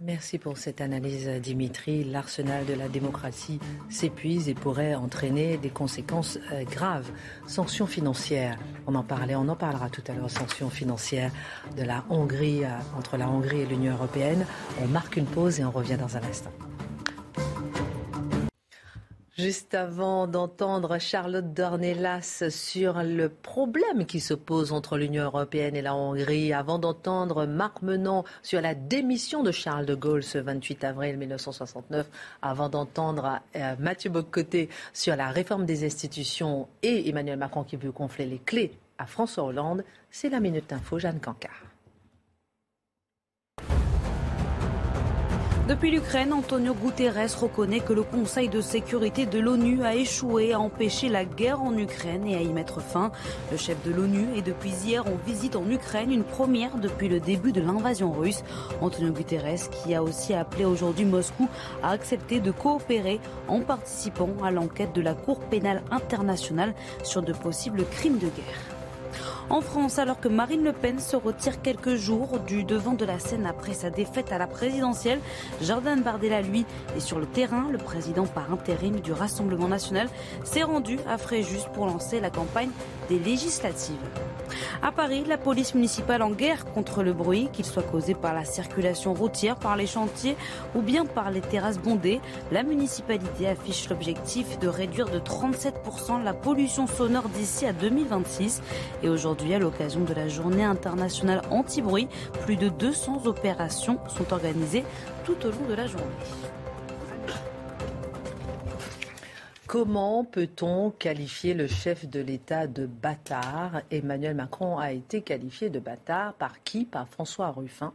Merci pour cette analyse, Dimitri. L'arsenal de la démocratie s'épuise et pourrait entraîner des conséquences euh, graves. Sanctions financières, on en parlait, on en parlera tout à l'heure. Sanctions financières de la Hongrie, euh, entre la Hongrie et l'Union européenne. On marque une pause et on revient dans un instant. Juste avant d'entendre Charlotte Dornelas sur le problème qui se pose entre l'Union européenne et la Hongrie, avant d'entendre Marc Menant sur la démission de Charles de Gaulle ce 28 avril 1969, avant d'entendre euh, Mathieu Bocoté sur la réforme des institutions et Emmanuel Macron qui veut confler les clés à François Hollande, c'est la Minute Info, Jeanne Cancard.
Depuis l'Ukraine, Antonio Guterres reconnaît que le Conseil de sécurité de l'ONU a échoué à empêcher la guerre en Ukraine et à y mettre fin. Le chef de l'ONU est depuis hier en visite en Ukraine, une première depuis le début de l'invasion russe. Antonio Guterres, qui a aussi appelé aujourd'hui Moscou à accepter de coopérer en participant à l'enquête de la Cour pénale internationale sur de possibles crimes de guerre. En France, alors que Marine Le Pen se retire quelques jours du devant de la scène après sa défaite à la présidentielle, Jordan Bardella, lui, est sur le terrain. Le président par intérim du Rassemblement national s'est rendu à Fréjus pour lancer la campagne des législatives. À Paris, la police municipale en guerre contre le bruit, qu'il soit causé par la circulation routière, par les chantiers ou bien par les terrasses bondées. La municipalité affiche l'objectif de réduire de 37% la pollution sonore d'ici à 2026. Et aujourd'hui, à l'occasion de la journée internationale anti-bruit, plus de 200 opérations sont organisées tout au long de la journée.
Comment peut-on qualifier le chef de l'État de bâtard? Emmanuel Macron a été qualifié de bâtard par qui? Par François Ruffin,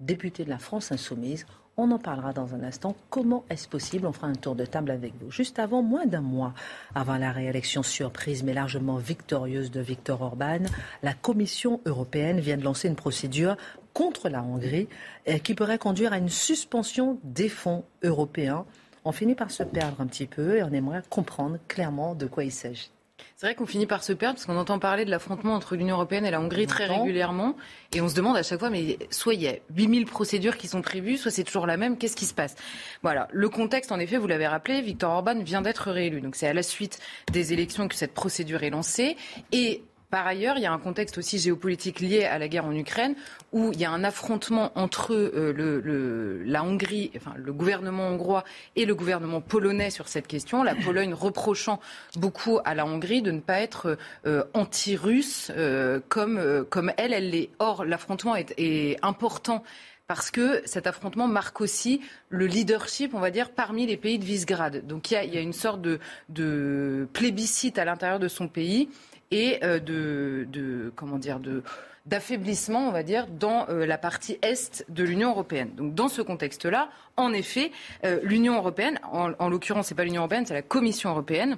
député de la France insoumise. On en parlera dans un instant. Comment est-ce possible? On fera un tour de table avec vous. Juste avant, moins d'un mois avant la réélection surprise mais largement victorieuse de Viktor Orban, la Commission européenne vient de lancer une procédure contre la Hongrie euh, qui pourrait conduire à une suspension des fonds européens on finit par se perdre un petit peu et on aimerait comprendre clairement de quoi il s'agit.
C'est vrai qu'on finit par se perdre parce qu'on entend parler de l'affrontement entre l'Union européenne et la Hongrie très régulièrement. Et on se demande à chaque fois, mais soit il y a 8000 procédures qui sont prévues, soit c'est toujours la même, qu'est-ce qui se passe? Voilà, le contexte, en effet, vous l'avez rappelé, Viktor Orban vient d'être réélu. Donc c'est à la suite des élections que cette procédure est lancée. Et par ailleurs, il y a un contexte aussi géopolitique lié à la guerre en Ukraine, où il y a un affrontement entre euh, le, la Hongrie, enfin le gouvernement hongrois et le gouvernement polonais sur cette question. La Pologne reprochant beaucoup à la Hongrie de ne pas être euh, anti-russe euh, comme, comme elle, elle l'est. Or, l'affrontement est, important parce que cet affrontement marque aussi le leadership, on va dire, parmi les pays de Visegrad. Donc il y a, une sorte de plébiscite à l'intérieur de son pays et euh, de, comment d'affaiblissement, on va dire, dans euh, la partie est de l'Union européenne. Donc, dans ce contexte-là, en effet, euh, l'Union européenne, en, en l'occurrence, c'est pas l'Union européenne, c'est la Commission européenne.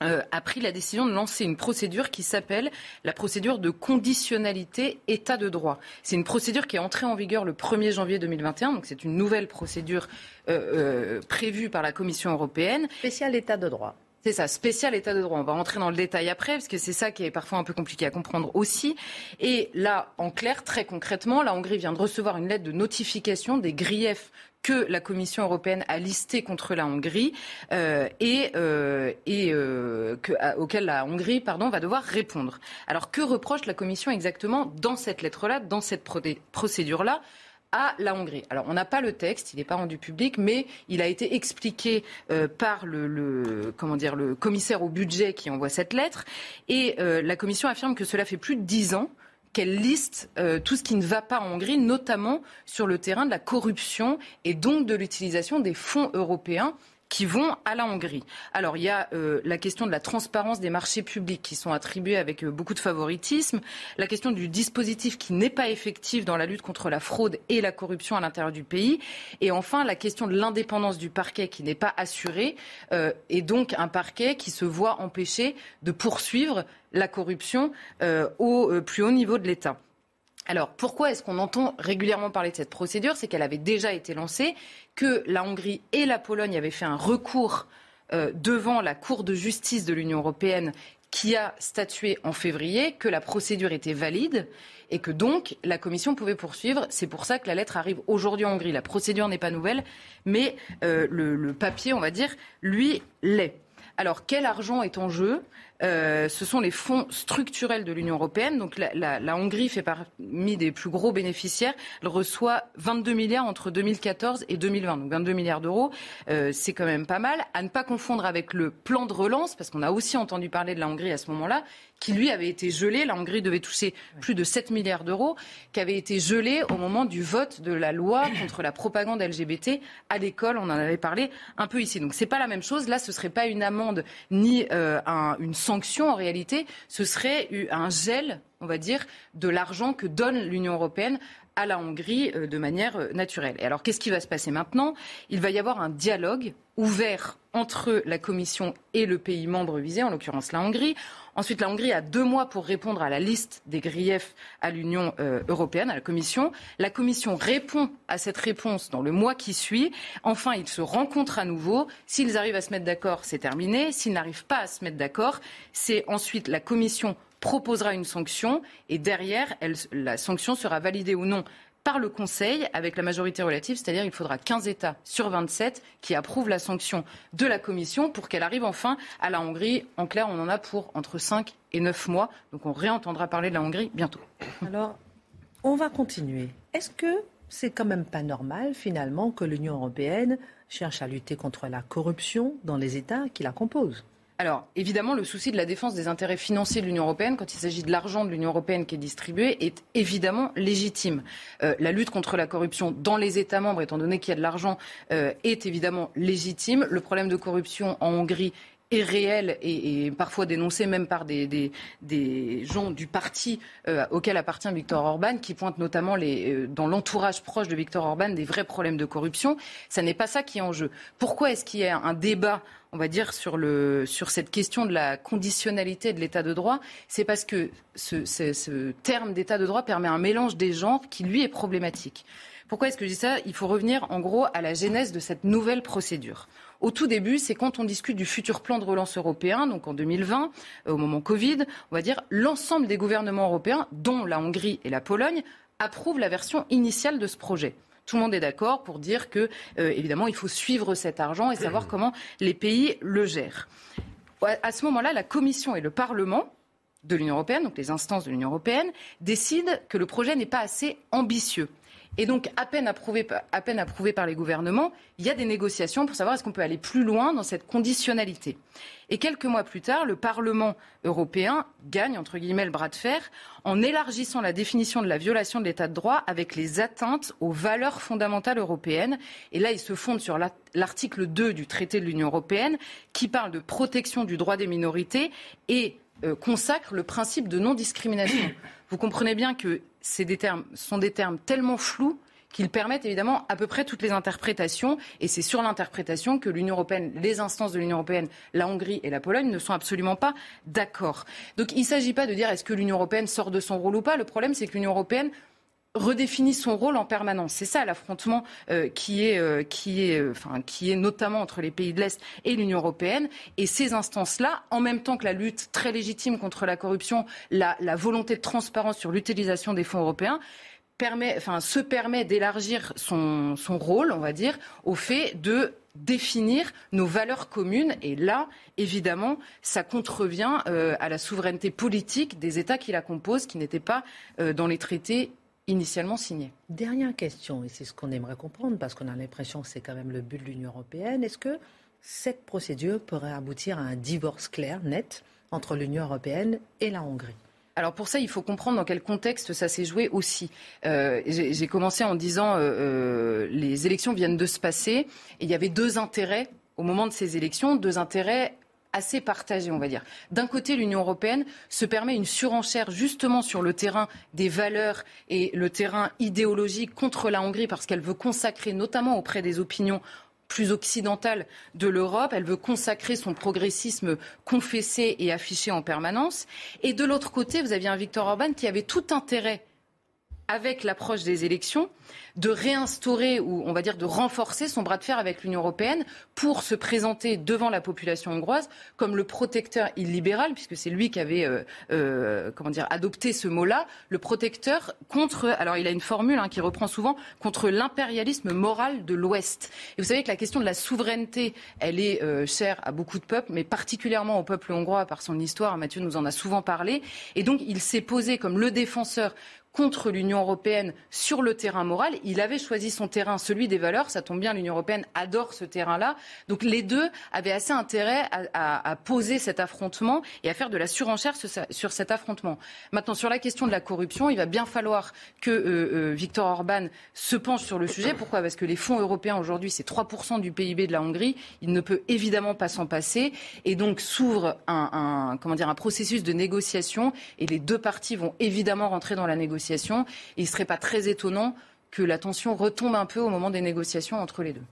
a pris la décision de lancer une procédure qui s'appelle la procédure de conditionnalité État de droit. C'est une procédure qui est entrée en vigueur le 1er janvier 2021, donc c'est une nouvelle procédure prévue par la Commission européenne.
Spécial État de droit.
C'est ça, spécial état de droit. On va rentrer dans le détail après, parce que c'est ça qui est parfois un peu compliqué à comprendre aussi. Et là, en clair, très concrètement, la Hongrie vient de recevoir une lettre de notification des griefs que la Commission européenne a listés contre la Hongrie euh, et, euh, euh, la Hongrie va devoir répondre. Alors que reproche la Commission exactement dans cette lettre-là, dans cette procédure-là? À la Hongrie. Alors, on n'a pas le texte, il n'est pas rendu public, mais il a été expliqué euh, par le, comment dire, le commissaire au budget qui envoie cette lettre. Et euh, la Commission affirme que cela fait plus de dix ans qu'elle liste euh, tout ce qui ne va pas en Hongrie, notamment sur le terrain de la corruption et donc de l'utilisation des fonds européens qui vont à la Hongrie. Alors il y a euh, la question de la transparence des marchés publics qui sont attribués avec euh, beaucoup de favoritisme, la question du dispositif qui n'est pas effectif dans la lutte contre la fraude et la corruption à l'intérieur du pays, et enfin la question de l'indépendance du parquet qui n'est pas assurée, euh, et donc un parquet qui se voit empêché de poursuivre la corruption au plus haut niveau de l'État. Alors pourquoi est-ce qu'on entend régulièrement parler de cette procédure? C'est qu'elle avait déjà été lancée, que la Hongrie et la Pologne avaient fait un recours euh, devant la Cour de justice de l'Union européenne qui a statué en février que la procédure était valide et que donc la Commission pouvait poursuivre. C'est pour ça que la lettre arrive aujourd'hui en Hongrie. La procédure n'est pas nouvelle, mais euh, le, papier, on va dire, lui, l'est. Alors quel argent est en jeu? Euh, ce sont les fonds structurels de l'Union européenne. Donc la, Hongrie fait parmi des plus gros bénéficiaires. Elle reçoit 22 milliards entre 2014 et 2020. Donc 22 milliards d'euros, euh, c'est quand même pas mal. À ne pas confondre avec le plan de relance, parce qu'on a aussi entendu parler de la Hongrie à ce moment-là, qui lui avait été gelé. La Hongrie devait toucher plus de 7 milliards d'euros, qui avait été gelé au moment du vote de la loi contre la propagande LGBT à l'école. On en avait parlé un peu ici. Donc c'est pas la même chose. Là, ce serait pas une amende ni euh, un, une sanction en réalité, ce serait un gel, on va dire, de l'argent que donne l'Union européenne à la Hongrie euh, de manière euh, naturelle. Alors, qu'est-ce qui va se passer maintenant? Il va y avoir un dialogue ouvert entre la Commission et le pays membre visé, en l'occurrence la Hongrie. Ensuite, la Hongrie a deux mois pour répondre à la liste des griefs à l'Union euh, européenne, à la Commission. La Commission répond à cette réponse dans le mois qui suit. Enfin, ils se rencontrent à nouveau. S'ils arrivent à se mettre d'accord, c'est terminé. S'ils n'arrivent pas à se mettre d'accord, c'est ensuite la Commission proposera une sanction et derrière, la sanction sera validée ou non par le Conseil avec la majorité relative, c'est-à-dire il faudra 15 États sur 27 qui approuvent la sanction de la Commission pour qu'elle arrive enfin à la Hongrie. En clair, on en a pour entre 5 et 9 mois, donc on réentendra parler de la Hongrie bientôt.
Alors, on va continuer. Est-ce que c'est quand même pas normal finalement que l'Union européenne cherche à lutter contre la corruption dans les États qui la composent?
Alors, évidemment, le souci de la défense des intérêts financiers de l'Union européenne, quand il s'agit de l'argent de l'Union européenne qui est distribué, est évidemment légitime. Euh, la lutte contre la corruption dans les États membres, étant donné qu'il y a de l'argent, euh, est évidemment légitime. Le problème de corruption en Hongrie est réel et, parfois dénoncé même par des, gens du parti euh, auquel appartient Viktor Orban, qui pointent notamment les, dans l'entourage proche de Viktor Orban des vrais problèmes de corruption. Ça n'est pas ça qui est en jeu. Pourquoi est-ce qu'il y a un débat on va dire, sur cette question de la conditionnalité de l'état de droit, c'est parce que ce, ce terme d'état de droit permet un mélange des genres qui, lui, est problématique. Pourquoi est-ce que je dis ça? Il faut revenir, en gros, à la genèse de cette nouvelle procédure. Au tout début, c'est quand on discute du futur plan de relance européen, donc en 2020, euh, au moment Covid, on va dire l'ensemble des gouvernements européens, dont la Hongrie et la Pologne, approuvent la version initiale de ce projet. Tout le monde est d'accord pour dire que, euh, il faut suivre cet argent et savoir comment les pays le gèrent. À ce moment-là, la Commission et le Parlement de l'Union européenne, donc les instances de l'Union européenne, décident que le projet n'est pas assez ambitieux. Et donc, à peine, approuvé, par les gouvernements, il y a des négociations pour savoir est-ce qu'on peut aller plus loin dans cette conditionnalité. Et quelques mois plus tard, le Parlement européen gagne, entre guillemets, le bras de fer en élargissant la définition de la violation de l'état de droit avec les atteintes aux valeurs fondamentales européennes. Et là, il se fonde sur l'article 2 du traité de l'Union européenne qui parle de protection du droit des minorités et euh, consacre le principe de non-discrimination. Vous comprenez bien que des termes, sont des termes tellement flous qu'ils permettent évidemment à peu près toutes les interprétations. Et c'est sur l'interprétation que l'Union européenne, les instances de l'Union européenne, la Hongrie et la Pologne ne sont absolument pas d'accord. Donc il ne s'agit pas de dire est-ce que l'Union européenne sort de son rôle ou pas. Le problème, c'est que l'Union européenne redéfinit son rôle en permanence. C'est ça l'affrontement euh, qui, est, euh, qui, est, euh, qui est notamment entre les pays de l'Est et l'Union européenne. Et ces instances-là, en même temps que la lutte très légitime contre la corruption, la, la volonté de transparence sur l'utilisation des fonds européens, permet, enfin, se permet d'élargir son, son rôle, on va dire, au fait de définir nos valeurs communes. Et là, évidemment, ça contrevient à la souveraineté politique des États qui la composent, qui n'étaient pas dans les traités initialement signé.
Dernière question, et c'est ce qu'on aimerait comprendre, parce qu'on a l'impression que c'est quand même le but de l'Union européenne. Est-ce que cette procédure pourrait aboutir à un divorce clair, net, entre l'Union européenne et la Hongrie?
Alors pour ça, il faut comprendre dans quel contexte ça s'est joué aussi. Euh, j'ai commencé en disant euh, euh, les élections viennent de se passer et il y avait deux intérêts au moment de ces élections, deux intérêts assez partagés, on va dire. D'un côté, l'Union européenne se permet une surenchère justement sur le terrain des valeurs et le terrain idéologique contre la Hongrie parce qu'elle veut consacrer, notamment auprès des opinions plus occidentale de l'Europe. Elle veut consacrer son progressisme confessé et affiché en permanence. Et de l'autre côté, vous aviez un Viktor Orban qui avait tout intérêt, avec l'approche des élections, de réinstaurer ou on va dire de renforcer son bras de fer avec l'Union européenne pour se présenter devant la population hongroise comme le protecteur illibéral, puisque c'est lui qui avait euh, euh, comment dire adopté ce mot-là, le protecteur contre. Alors il a une formule hein, qui reprend souvent contre l'impérialisme moral de l'Ouest. Et vous savez que la question de la souveraineté, elle est euh, chère à beaucoup de peuples, mais particulièrement au peuple hongrois par son histoire. Mathieu nous en a souvent parlé. Et donc il s'est posé comme le défenseur contre l'Union européenne sur le terrain moral. Il avait choisi son terrain, celui des valeurs. Ça tombe bien, l'Union européenne adore ce terrain-là. Donc les deux avaient assez intérêt à, poser cet affrontement et à faire de la surenchère sur, cet affrontement. Maintenant, sur la question de la corruption, il va bien falloir que euh, euh, Viktor Orban se penche sur le sujet. Pourquoi? Parce que les fonds européens aujourd'hui, c'est 3% du PIB de la Hongrie. Il ne peut évidemment pas s'en passer. Et donc s'ouvre un, processus de négociation et les deux parties vont évidemment rentrer dans la négociation il ne serait pas très étonnant que la tension retombe un peu au moment des négociations entre les deux.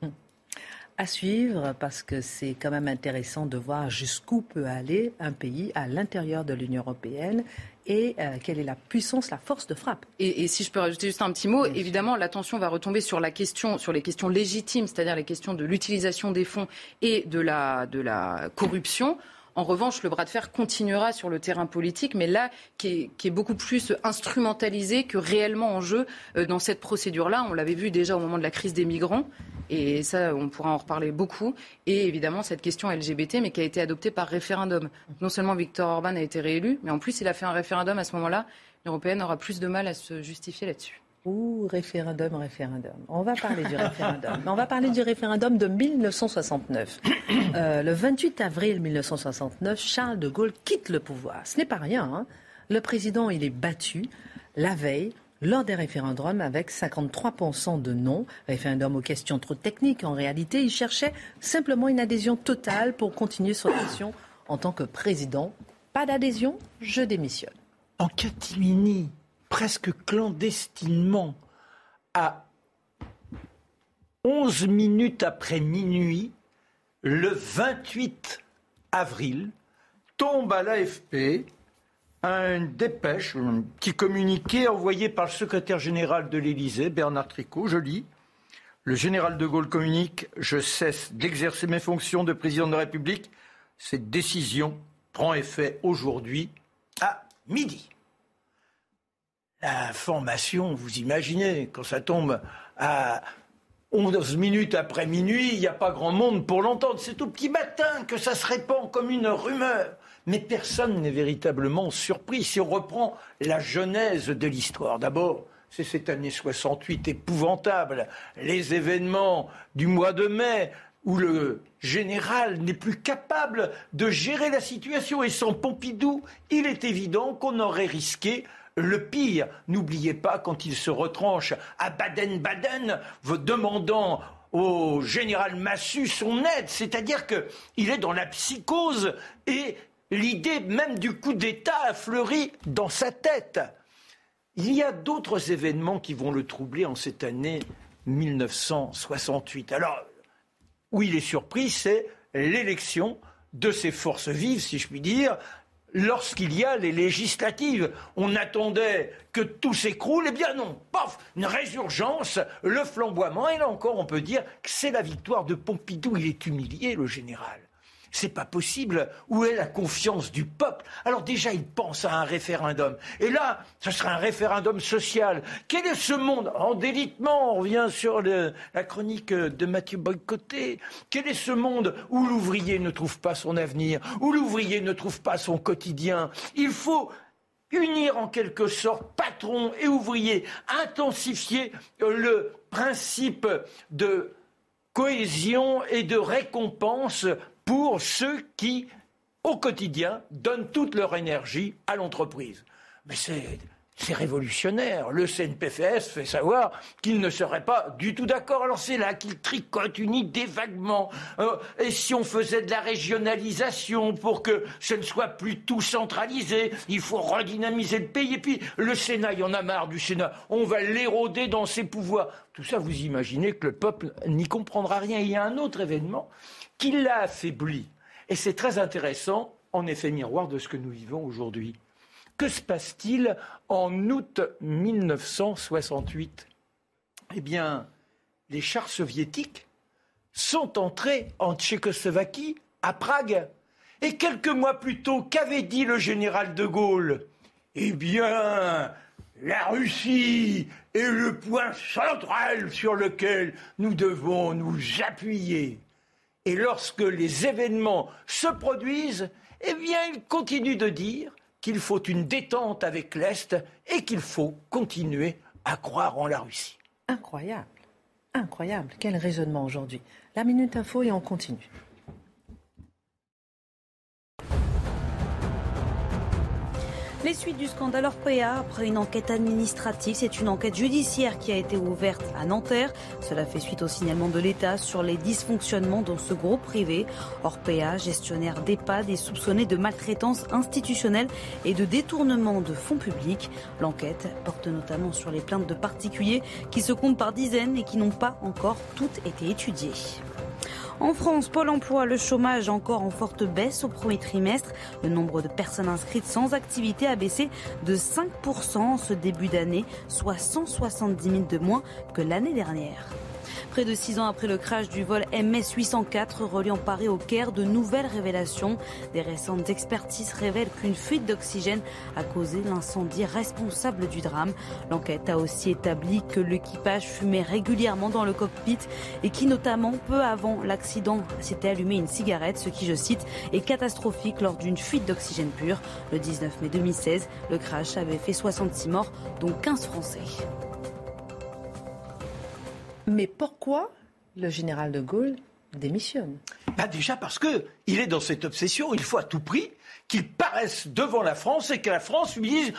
À suivre, parce que c'est quand même intéressant de voir jusqu'où peut aller un pays à l'intérieur de l'Union européenne et euh, quelle est la puissance, la force de frappe.
Et, si je peux rajouter juste un petit mot, évidemment, l'attention va retomber sur la question, sur les questions légitimes, c'est-à-dire les questions de l'utilisation des fonds et de la, de la corruption. En revanche, le bras de fer continuera sur le terrain politique, mais là, qui est, beaucoup plus instrumentalisé que réellement en jeu euh, dans cette procédure-là. On l'avait vu déjà au moment de la crise des migrants. Et ça, on pourra en reparler beaucoup. Et évidemment, cette question LGBT, mais qui a été adoptée par référendum. Non seulement Viktor Orban a été réélu, mais en plus, il a fait un référendum à ce moment-là. L'Union européenne aura plus de mal à se justifier là-dessus.
Ouh, référendum, référendum. On va parler du référendum. On va parler du référendum de 1969. Euh, le 28 avril 1969, Charles de Gaulle quitte le pouvoir. Ce n'est pas rien. Hein. Le président, il est battu la veille lors des référendums avec 53% de non. Référendum aux questions trop techniques. En réalité, il cherchait simplement une adhésion totale pour continuer son mission en tant que président. Pas d'adhésion, je démissionne.
En catimini presque clandestinement à 11 minutes après minuit, le 28 avril, tombe à l'AFP un dépêche, un petit communiqué envoyé par le secrétaire général de l'Élysée, Bernard Tricot. Je lis. Le général de Gaulle communique Je cesse d'exercer mes fonctions de président de la République. Cette décision prend effet aujourd'hui à midi formation, vous imaginez, quand ça tombe à 11 minutes après minuit, il n'y a pas grand monde pour l'entendre. C'est au petit matin que ça se répand comme une rumeur. Mais personne n'est véritablement surpris si on reprend la genèse de l'histoire. D'abord, c'est cette année 68 épouvantable, les événements du mois de mai où le général n'est plus capable de gérer la situation et sans Pompidou, il est évident qu'on aurait risqué le pire, n'oubliez pas quand il se retranche à Baden-Baden, demandant au général Massu son aide, c'est-à-dire qu'il est dans la psychose et l'idée même du coup d'État a fleuri dans sa tête. Il y a d'autres événements qui vont le troubler en cette année 1968. Alors, où il est surpris, c'est l'élection de ses forces vives, si je puis dire, lorsqu'il y a les législatives. On attendait que tout s'écroule, eh bien non, paf, une résurgence, le flamboiement, et là encore on peut dire que c'est la victoire de Pompidou, il est humilié le général. C'est pas possible. Où est la confiance du peuple? Alors déjà, il pense à un référendum. Et là, ce sera un référendum social. Quel est ce monde? En délitement, on revient sur la chronique de Mathieu Boycotté. Quel est ce monde où l'ouvrier ne trouve pas son avenir, où l'ouvrier ne trouve pas son quotidien? Il faut unir en quelque sorte, pas patrons et ouvriers, intensifier le principe de cohésion et de récompense pour ceux qui, au quotidien, donnent toute leur énergie à l'entreprise. Mais c'est c'est révolutionnaire. Le CNPFS fait savoir qu'il ne serait pas du tout d'accord. Alors c'est là qu'il tricote une idée vaguement. Euh, et si on faisait de la régionalisation pour que ce ne soit plus tout centralisé, il faut redynamiser le pays. Et puis le Sénat, il y en a marre du Sénat. On va l'éroder dans ses pouvoirs. Tout ça, vous imaginez que le peuple n'y comprendra rien. Il y a un autre événement qui l'a affaibli. Et c'est très intéressant, en effet miroir de ce que nous vivons aujourd'hui. Que se passe-t-il en août 1968 Eh bien, les chars soviétiques sont entrés en Tchécoslovaquie, à Prague. Et quelques mois plus tôt, qu'avait dit le général de Gaulle? Eh bien, la Russie est le point central sur lequel nous devons nous appuyer. Et lorsque les événements se produisent, eh bien, il continue de dire qu'il faut une détente avec l'Est et qu'il faut continuer à croire en la Russie.
Incroyable, incroyable. Quel raisonnement aujourd'hui. La Minute Info et on continue.
Les suites du scandale Orpea, après une enquête administrative, c'est une enquête judiciaire qui a été ouverte à Nanterre. Cela fait suite au signalement de l'État sur les dysfonctionnements dans ce groupe privé. Orpea, gestionnaire d'EHPAD, est soupçonné de maltraitance institutionnelle et de détournement de fonds publics. L'enquête porte notamment sur les plaintes de particuliers qui se comptent par dizaines et qui n'ont pas encore toutes été étudiées. En France, Pôle emploi, le chômage encore en forte baisse au premier trimestre. Le nombre de personnes inscrites sans activité a baissé de 5% en ce début d'année, soit 170 000 de moins que l'année dernière. Près de six ans après le crash du vol MS-804 reliant Paris au Caire, de nouvelles révélations. Des récentes expertises révèlent qu'une fuite d'oxygène a causé l'incendie responsable du drame. L'enquête a aussi établi que l'équipage fumait régulièrement dans le cockpit et qui notamment peu avant l'accident s'était allumé une cigarette, ce qui, je cite, est catastrophique lors d'une fuite d'oxygène pur. Le 19 mai 2016, le crash avait fait 66 morts, dont 15 Français.
Mais pourquoi le général de Gaulle démissionne?
Bah Déjà parce qu'il est dans cette obsession, il faut à tout prix qu'il paraisse devant la France et que la France lui dise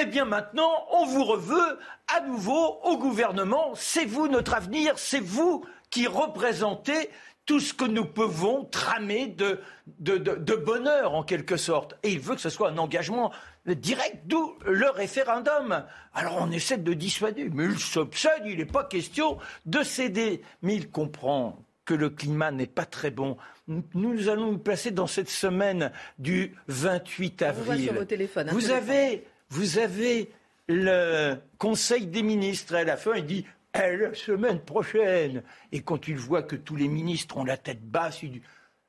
eh bien maintenant, on vous reveut à nouveau au gouvernement, c'est vous notre avenir, c'est vous qui représentez tout ce que nous pouvons tramer de, de, bonheur en quelque sorte. Et il veut que ce soit un engagement direct, d'où le référendum. Alors on essaie de dissuader, mais il s'obsède, il n'est pas question de céder. Mais il comprend que le climat n'est pas très bon. Nous allons nous placer dans cette semaine du 28 avril.
Vous, hein,
vous avez, vous avez le Conseil des ministres à la fin, il dit la semaine prochaine. Et quand il voit que tous les ministres ont la tête basse, il dit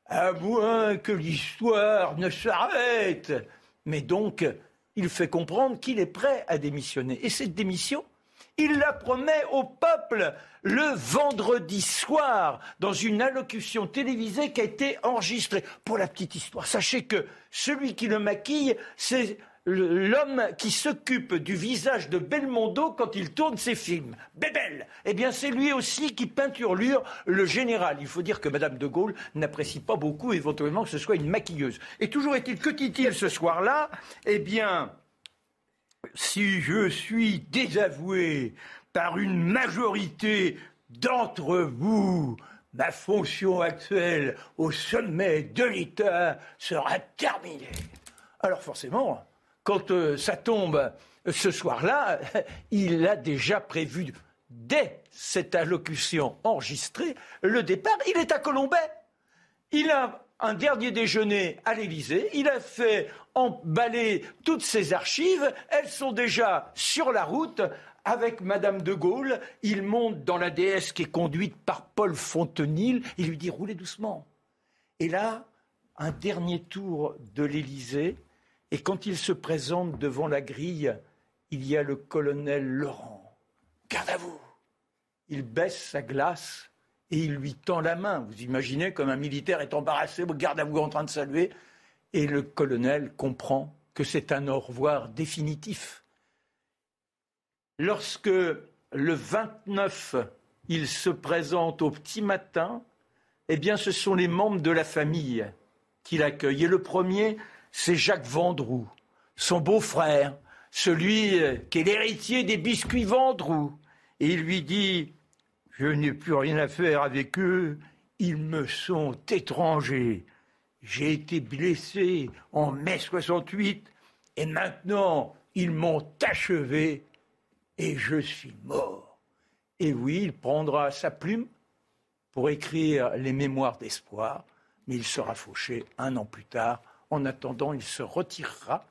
à moins que l'histoire ne s'arrête. Mais donc, il fait comprendre qu'il est prêt à démissionner. Et cette démission, il la promet au peuple le vendredi soir dans une allocution télévisée qui a été enregistrée. Pour la petite histoire, sachez que celui qui le maquille, c'est l'homme qui s'occupe du visage de Belmondo quand il tourne ses films. Bébel Eh bien, c'est lui aussi qui peinturlure le général. Il faut dire que Madame de Gaulle n'apprécie pas beaucoup éventuellement que ce soit une maquilleuse. Et toujours est-il, que dit-il ce soir-là Eh bien, si je suis désavoué par une majorité d'entre vous, ma fonction actuelle au sommet de l'État sera terminée. Alors forcément, quand euh, ça tombe euh, ce soir-là, <laughs> il a déjà prévu, dès cette allocution enregistrée, le départ. Il est à Colombay. Il a un dernier déjeuner à l'Élysée. Il a fait emballer toutes ses archives. Elles sont déjà sur la route avec Madame de Gaulle. Il monte dans la déesse qui est conduite par Paul Fontenil. Il lui dit roulez doucement. Et là, un dernier tour de l'Élysée et quand il se présente devant la grille, il y a le colonel Laurent. Garde à vous Il baisse sa glace et il lui tend la main. Vous imaginez comme un militaire est embarrassé, garde à vous en train de saluer. Et le colonel comprend que c'est un au revoir définitif. lorsque le 29, il se présente au petit matin, eh bien, ce sont les membres de la famille qui l'accueillent. Et le premier, c'est Jacques Vendroux, son beau-frère, celui euh, qui est l'héritier des biscuits Vendroux. Et il lui dit Je n'ai plus rien à faire avec eux, ils me sont étrangers. J'ai été blessé en mai 68 et maintenant ils m'ont achevé et je suis mort. Et oui, il prendra sa plume pour écrire les mémoires d'espoir, mais il sera fauché un an plus tard. En attendant, il se retirera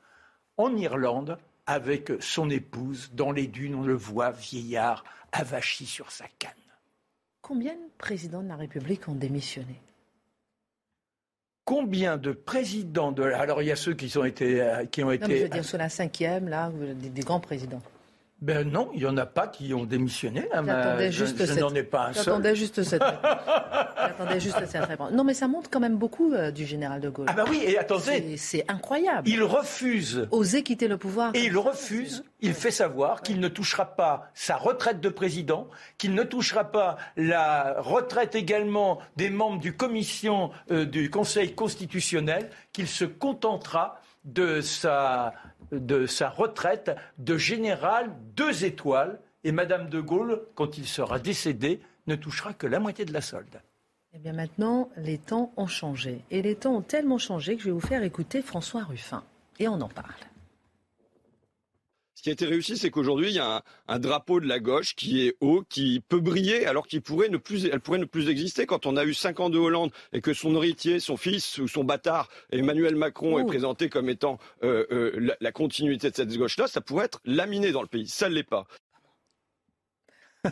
en Irlande avec son épouse dans les dunes. On le voit vieillard, avachi sur sa canne.
Combien de présidents de la République ont démissionné?
Combien de présidents de alors il y a ceux qui ont été euh, qui ont été
je veux dire sur la cinquième là des grands présidents.
Ben non, il n'y en a pas qui ont démissionné.
Hein, J'attendais juste je, n'en ai pas un seul. J'attendais juste cette <laughs> J'attendais juste cette réponse. Non, mais ça montre quand même beaucoup euh, du général de Gaulle.
Ah ben oui, et attendez.
C'est incroyable.
Il refuse.
Oser quitter le pouvoir.
Et il refuse. Il fait savoir qu'il ne touchera pas sa retraite de président, qu'il ne touchera pas la retraite également des membres du commission euh, du Conseil constitutionnel, qu'il se contentera de sa de sa retraite de général deux étoiles. Et Madame de Gaulle, quand il sera décédé, ne touchera que la moitié de la solde.
Eh bien maintenant, les temps ont changé. Et les temps ont tellement changé que je vais vous faire écouter François Ruffin. Et on en parle
qui a été réussi, c'est qu'aujourd'hui, il y a un, drapeau de la gauche qui est haut, qui peut briller, alors qu'il pourrait ne plus, elle pourrait ne plus exister. Quand on a eu cinq ans de Hollande et que son héritier, son fils ou son bâtard, Emmanuel Macron, est présenté comme étant euh, euh, la, continuité de cette gauche-là, ça pourrait être laminé dans le pays. Ça ne l'est pas. <laughs>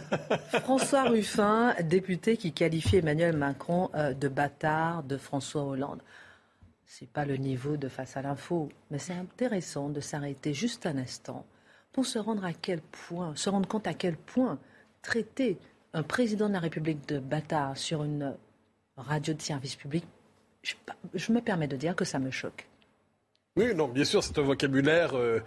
François Ruffin, député qui qualifie Emmanuel Macron euh, de bâtard de François Hollande. C'est pas le niveau de face à l'info, mais c'est intéressant de s'arrêter juste un instant pour se rendre à quel point, se rendre compte à quel point traiter un président de la République de bâtard sur une radio de service public, je me permets de dire que ça me choque.
Oui, non, bien sûr, c'est un vocabulaire euh,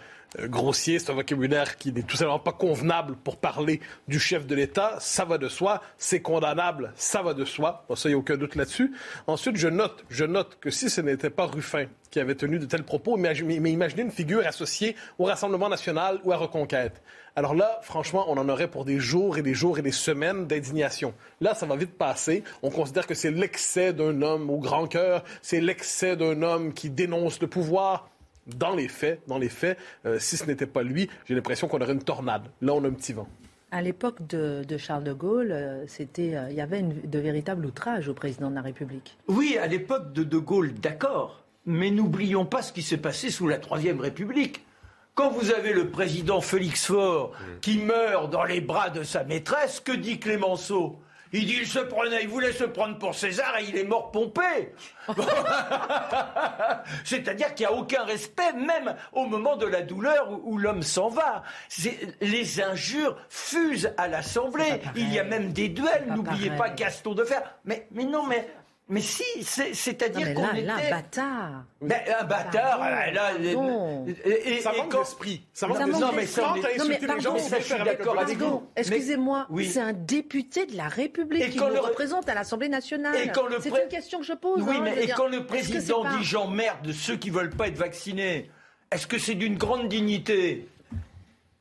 grossier, c'est un vocabulaire qui n'est tout simplement pas convenable pour parler du chef de l'État. Ça va de soi, c'est condamnable, ça va de soi. ça, il n'y a aucun doute là-dessus. Ensuite, je note, je note que si ce n'était pas Ruffin qui avait tenu de tels propos, mais imaginez une figure associée au Rassemblement national ou à Reconquête. Alors là, franchement, on en aurait pour des jours et des jours et des semaines d'indignation. Là, ça va vite passer. On considère que c'est l'excès d'un homme au grand cœur, c'est l'excès d'un homme qui dénonce le pouvoir. Dans les faits, dans les faits, euh, si ce n'était pas lui, j'ai l'impression qu'on aurait une tornade. Là, on a un petit vent.
À l'époque de, Charles de Gaulle, euh, c'était, euh, il y avait de véritables outrages au président de la République.
Oui, à l'époque de De Gaulle, d'accord. Mais n'oublions pas ce qui s'est passé sous la Troisième République. Quand vous avez le président Félix Faure qui meurt dans les bras de sa maîtresse, que dit Clémenceau? Il dit il se prenait, il voulait se prendre pour César et il est mort pompé. <laughs> C'est-à-dire qu'il n'y a aucun respect, même au moment de la douleur où, l'homme s'en va. Les injures fusent à l'Assemblée. Il y a même des duels. N'oubliez pas Gaston de Fer. Mais, mais non, mais mais si, c'est-à-dire qu'on était...
Là, un bâtard.
Ben, un bâtard, là...
Et, ça manque d'esprit. Ça manque d'esprit. Non, mais
ça, non, mais pardon, je suis d'accord avec vous. Excusez-moi, c'est un député de la République qui nous représente à l'Assemblée nationale. C'est une question que je pose.
Oui, hein, mais et quand le président dit j'emmerde ceux qui veulent pas être vaccinés, est-ce que c'est d'une grande dignité?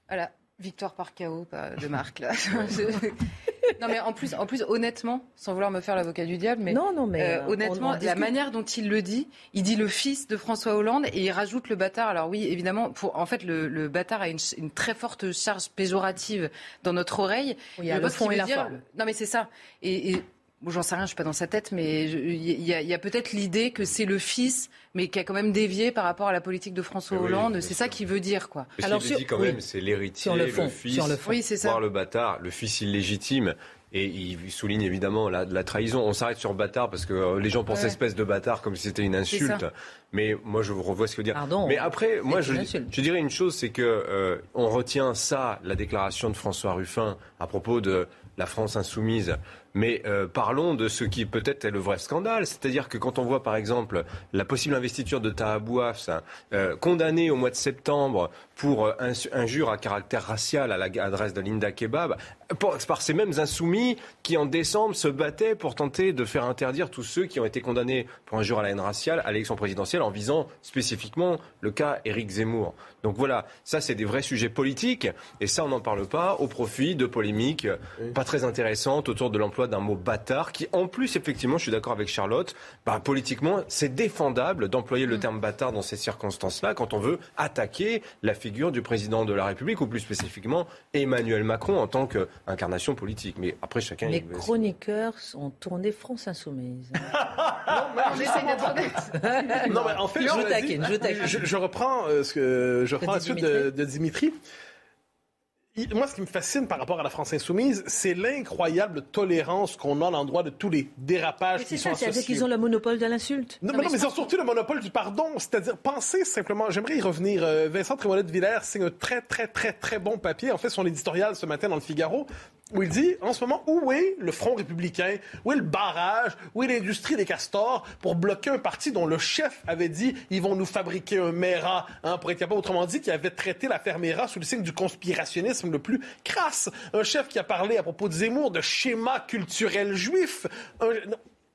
Voilà. Victoire par chaos de Marc, là. <laughs> non, mais en plus, en plus, honnêtement, sans vouloir me faire l'avocat du diable, mais,
non, non, mais
euh, honnêtement, la manière dont il le dit, il dit le fils de François Hollande et il rajoute le bâtard. Alors oui, évidemment, pour, en fait, le, bâtard a une, très forte charge péjorative dans notre oreille.
il y a le fond et la forme.
Non, mais c'est ça. et j'en sais rien, je suis pas dans sa tête, mais il y a, peut-être l'idée que c'est le fils, mais qui a quand même dévié par rapport à la politique de François Hollande. c'est ça qu'il veut dire, quoi.
Alors, ce dit quand même, c'est l'héritier, le, fils, le oui, c'est ça. le bâtard, le fils illégitime. Et il souligne évidemment la, la trahison. On s'arrête sur bâtard parce que euh, les gens pensent espèce de bâtard comme si c'était une insulte. Mais moi, je revois ce que dire.
Pardon,
mais après, moi, je, je, dirais une chose, c'est que euh, on retient ça, la déclaration de François Ruffin à propos de la France insoumise Mais euh, parlons de ce qui peut-être est le vrai scandale. C'est-à-dire que quand on voit par exemple la possible investiture de Taha euh, condamné au mois de septembre pour euh, injure à caractère racial à l'adresse de Linda Kebab, par ces mêmes insoumis qui en décembre se battaient pour tenter de faire interdire tous ceux qui ont été condamnés pour injure à la haine raciale à l'élection présidentielle en visant spécifiquement le cas Éric Zemmour. Donc voilà, ça c'est des vrais sujets politiques et ça on n'en parle pas au profit de polémiques pas très intéressantes autour de l'emploi d'un mot bâtard qui en plus effectivement, je suis d'accord avec Charlotte, bah, politiquement c'est défendable d'employer le mm. terme bâtard dans ces circonstances-là quand on veut attaquer la figure du président de la République ou plus spécifiquement Emmanuel Macron en tant qu'incarnation politique. Mais après chacun.
Les chroniqueurs ont tourné France Insoumise. <laughs>
non, mais en fait, je, reprends euh, ce que je reprends la suite de, de Dimitri moi, ce qui me fascine par rapport à la France insoumise, c'est l'incroyable tolérance qu'on a à l'endroit de tous les dérapages qui sont associés.
C'est-à-dire qu'ils ont le monopole de l'insulte.
Non, mais, ils ont surtout le monopole du pardon. C'est-à-dire, pensez simplement, j'aimerais y revenir. Euh, Vincent Trémonet de Villers signe un très, très, très, très bon papier, en fait, son éditorial ce matin dans le Figaro, où il dit, en ce moment, où est le Front républicain, où est le barrage, où est l'industrie des castors? Pour bloquer un parti dont le chef avait dit, ils vont nous fabriquer un MERA, hein, pour être capable, autrement dit, qui avait traité l'affaire MERA sous le signe du conspirationnisme le plus crasse. Un chef qui a parlé à propos de Zemmour de schéma culturel juif. Un,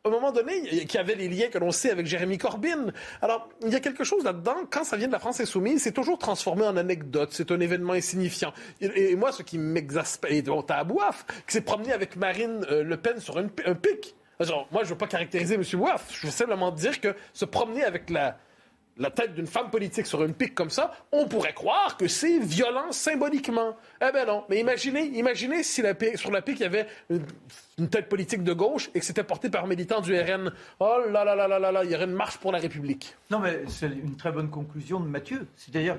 un moment donné, qui avait les liens que l'on sait avec Jérémy Corbyn. Alors, il y a quelque chose là-dedans, quand ça vient de la France insoumise, c'est toujours transformé en anecdote, c'est un événement insignifiant. Et, moi, ce qui m'exaspère, bon, t'as Bouaf, qui s'est promené avec Marine euh, Le Pen sur un pic. moi, je veux pas caractériser M. Bouaf, je veux simplement dire que se promener avec la, la tête d'une femme politique sur une pique comme ça, on pourrait croire que c'est violent symboliquement. Eh ben non. Mais imaginez, imaginez si sur la pique, il y avait une, tête politique de gauche et que c'était porté par un militant du RN. Oh là là là là là là, il y aurait une marche pour la République.
Non, mais c'est une très bonne conclusion de Mathieu. C'est-à-dire,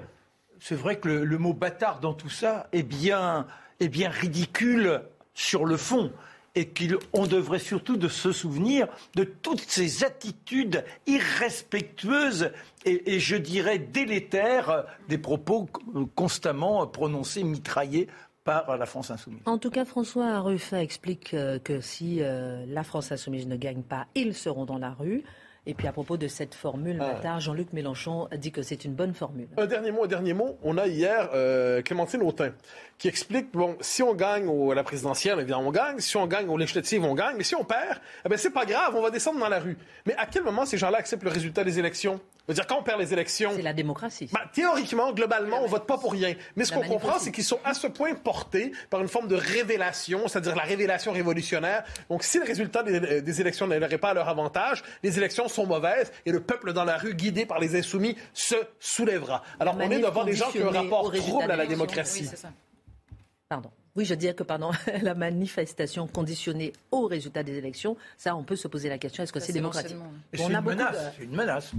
c'est vrai que le, mot bâtard dans tout ça est bien, est bien ridicule sur le fond et qu'on devrait surtout se souvenir de toutes ces attitudes irrespectueuses et, je dirais délétères des propos constamment prononcés, mitraillés par la France insoumise.
En tout cas, François Ruffin explique euh, que si euh, la France insoumise ne gagne pas, ils seront dans la rue. Et puis à propos de cette formule, ah. Jean-Luc Mélenchon a dit que c'est une bonne formule.
Un dernier mot, un dernier mot. On a hier euh, Clémentine Autain qui explique, bon, si on gagne au, à la présidentielle, eh bien on gagne. Si on gagne aux législatives, on gagne. Mais si on perd, eh bien c'est pas grave, on va descendre dans la rue. Mais à quel moment ces gens-là acceptent le résultat des élections? Dire, quand on perd les élections.
C'est la démocratie.
Ben, théoriquement, globalement, on vote pas pour rien. Mais ce qu'on comprend, c'est qu'ils sont à ce point portés par une forme de révélation, c'est-à-dire la révélation révolutionnaire. Donc, si le résultat des, euh, des élections n'allait pas à leur avantage, les élections sont mauvaises et le peuple dans la rue, guidé par les insoumis, se soulèvera. Alors, on est devant des gens qui ont un rapport trouble à la démocratie.
Oui, Pardon. Oui, je dire que pendant <laughs> la manifestation conditionnée au résultat des élections, ça, on peut se poser la question est-ce que c'est démocratique?
C'est une, menace. une menace.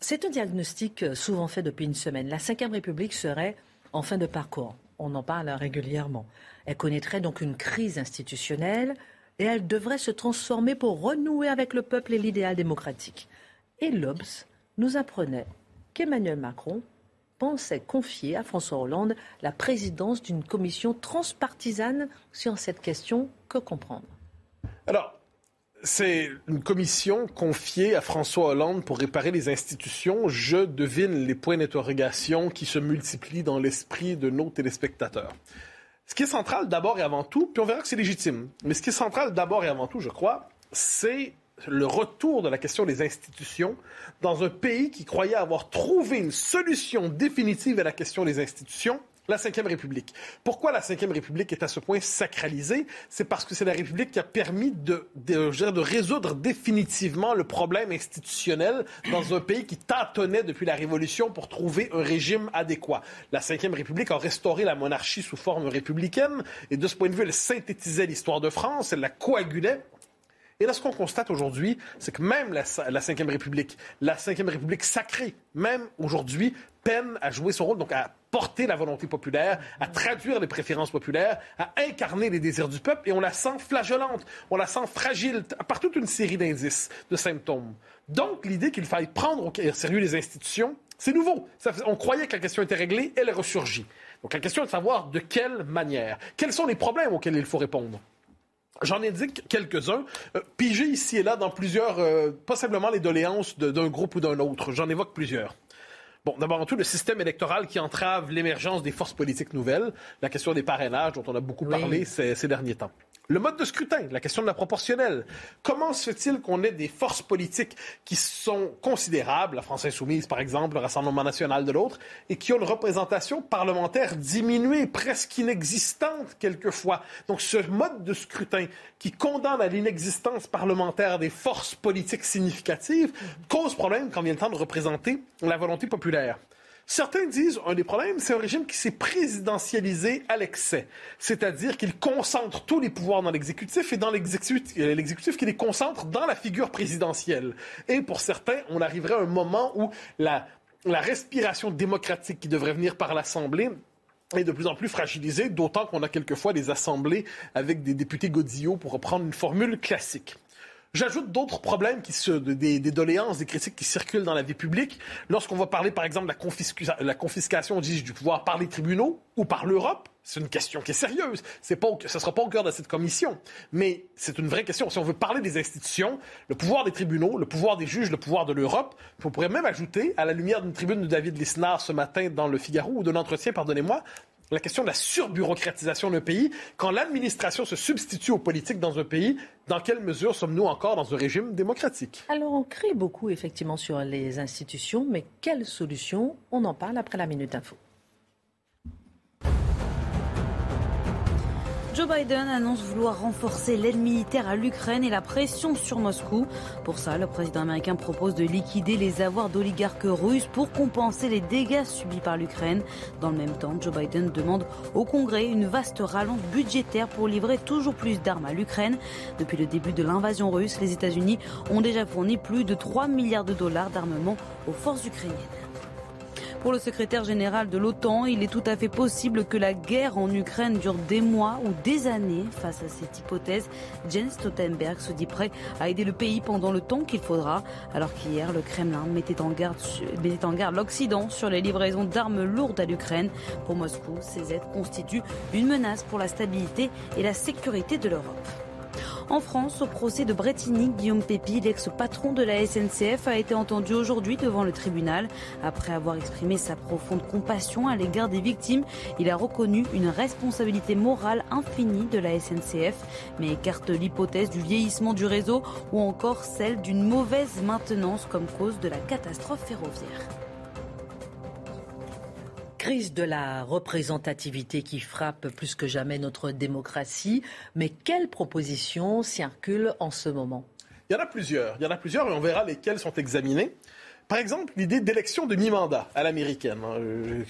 C'est un diagnostic euh, souvent fait depuis une semaine. La Ve République serait en fin de parcours. On en parle régulièrement. Elle connaîtrait donc une crise institutionnelle et elle devrait se transformer pour renouer avec le peuple et l'idéal démocratique. Et l'Obs nous apprenait qu'Emmanuel Macron pensait confier à François Hollande la présidence d'une commission transpartisane sur cette question. Que comprendre?
Alors, c'est une commission confiée à François Hollande pour réparer les institutions. Je devine les points d'interrogation qui se multiplient dans l'esprit de nos téléspectateurs. Ce qui est central d'abord et avant tout, puis on verra que c'est légitime, mais ce qui est central d'abord et avant tout, je crois, c'est le retour de la question des institutions dans un pays qui croyait avoir trouvé une solution définitive à la question des institutions la Ve République. Pourquoi la Ve République est à ce point sacralisée? C'est parce que c'est la République qui a permis de, résoudre définitivement le problème institutionnel dans un pays qui tâtonnait depuis la Révolution pour trouver un régime adéquat. La Ve République a restauré la monarchie sous forme républicaine et de ce point de vue, elle synthétisait l'histoire de France, elle la coagulait et là, ce qu'on constate aujourd'hui, c'est que même la, la Ve République, la Ve République sacrée, même aujourd'hui, peine à jouer son rôle, donc à porter la volonté populaire, à traduire les préférences populaires, à incarner les désirs du peuple, et on la sent flageolante, on la sent fragile par toute une série d'indices, de symptômes. Donc, l'idée qu'il faille prendre au sérieux les institutions, c'est nouveau. on croyait que la question était réglée, elle ressurgit. Donc, la question est de savoir de quelle manière, quels sont les problèmes auxquels il faut répondre? J'en indique quelques-uns, euh, pigés ici et là dans plusieurs, euh, pas simplement les doléances d'un groupe ou d'un autre, j'en évoque plusieurs. Bon, d'abord en tout, le système électoral qui entrave l'émergence des forces politiques nouvelles, la question des parrainages dont on a beaucoup parlé ces derniers temps. Le mode de scrutin, la question de la proportionnelle. Comment se fait-il qu'on ait des forces politiques qui sont considérables, la France insoumise par exemple, le Rassemblement national de l'autre, et qui ont une représentation parlementaire diminuée, presque inexistante quelquefois? Donc ce mode de scrutin qui condamne à l'inexistence parlementaire des forces politiques significatives cause problème quand vient le temps de représenter la volonté populaire. Certains disent un des problèmes, c'est un régime qui s'est présidentialisé à l'excès, c'est-à-dire qu'il concentre tous les pouvoirs dans l'exécutif et dans l'exécutif qui les concentre dans la figure présidentielle. Et pour certains, on arriverait à un moment où la, la respiration démocratique qui devrait venir par l'Assemblée est de plus en plus fragilisée, d'autant qu'on a quelquefois des assemblées avec des députés godillots pour reprendre une formule classique. J'ajoute d'autres problèmes qui se, des, des, doléances, des critiques qui circulent dans la vie publique. Lorsqu'on va parler, par exemple, de la, la confiscation, du pouvoir par les tribunaux ou par l'Europe, c'est une question qui est sérieuse. C'est pas, ça sera pas au cœur de cette commission, mais c'est une vraie question. Si on veut parler des institutions, le pouvoir des tribunaux, le pouvoir des juges, le pouvoir de l'Europe, on pourrait même ajouter, à la lumière d'une tribune de David Lisnard ce matin dans le Figaro ou d'un entretien, pardonnez-moi, la question de la surbureaucratisation d'un pays. Quand l'administration se substitue aux politiques dans un pays, dans quelle mesure sommes-nous encore dans un régime démocratique?
Alors, on crie beaucoup effectivement sur les institutions, mais quelle solution? On en parle après la Minute Info.
Joe Biden annonce vouloir renforcer l'aide militaire à l'Ukraine et la pression sur Moscou. Pour ça, le président américain propose de liquider les avoirs d'oligarques russes pour compenser les dégâts subis par l'Ukraine. Dans le même temps, Joe Biden demande au Congrès une vaste rallonge budgétaire pour livrer toujours plus d'armes à l'Ukraine. Depuis le début de l'invasion russe, les États-Unis ont déjà fourni plus de 3 milliards de dollars d'armement aux forces ukrainiennes. Pour le secrétaire général de l'OTAN, il est tout à fait possible que la guerre en Ukraine dure des mois ou des années. Face à cette hypothèse, Jens Stoltenberg se dit prêt à aider le pays pendant le temps qu'il faudra, alors qu'hier, le Kremlin mettait en garde, mettait en garde l'Occident sur les livraisons d'armes lourdes à l'Ukraine. Pour Moscou, ces aides constituent une menace pour la stabilité et la sécurité de l'Europe. En France, au procès de Bretigny, Guillaume Pépi, l'ex-patron de la SNCF, a été entendu aujourd'hui devant le tribunal. Après avoir exprimé sa profonde compassion à l'égard des victimes, il a reconnu une responsabilité morale infinie de la SNCF, mais écarte l'hypothèse du vieillissement du réseau ou encore celle d'une mauvaise maintenance comme cause de la catastrophe ferroviaire
crise de la représentativité qui frappe plus que jamais notre démocratie. Mais quelles propositions circulent en ce moment?
Il y en a plusieurs. Il y en a plusieurs et on verra lesquelles sont examinées. Par exemple, l'idée d'élection de mi-mandat à l'américaine. Hein.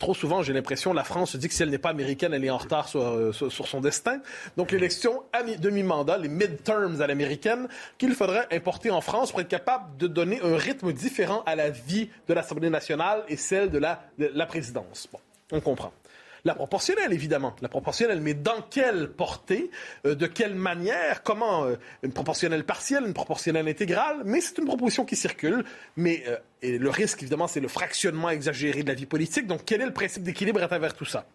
trop souvent, j'ai l'impression la France se dit que si elle n'est pas américaine, elle est en retard sur, euh, son destin. Donc l'élection de mi-mandat, les midterms à l'américaine, qu'il faudrait importer en France pour être capable de donner un rythme différent à la vie de l'Assemblée nationale et celle de la, de la présidence. Bon, on comprend. La proportionnelle, évidemment. La proportionnelle, mais dans quelle portée, euh, de quelle manière, comment euh, Une proportionnelle partielle, une proportionnelle intégrale, mais c'est une proposition qui circule. Mais euh, et le risque, évidemment, c'est le fractionnement exagéré de la vie politique. Donc, quel est le principe d'équilibre à travers tout ça?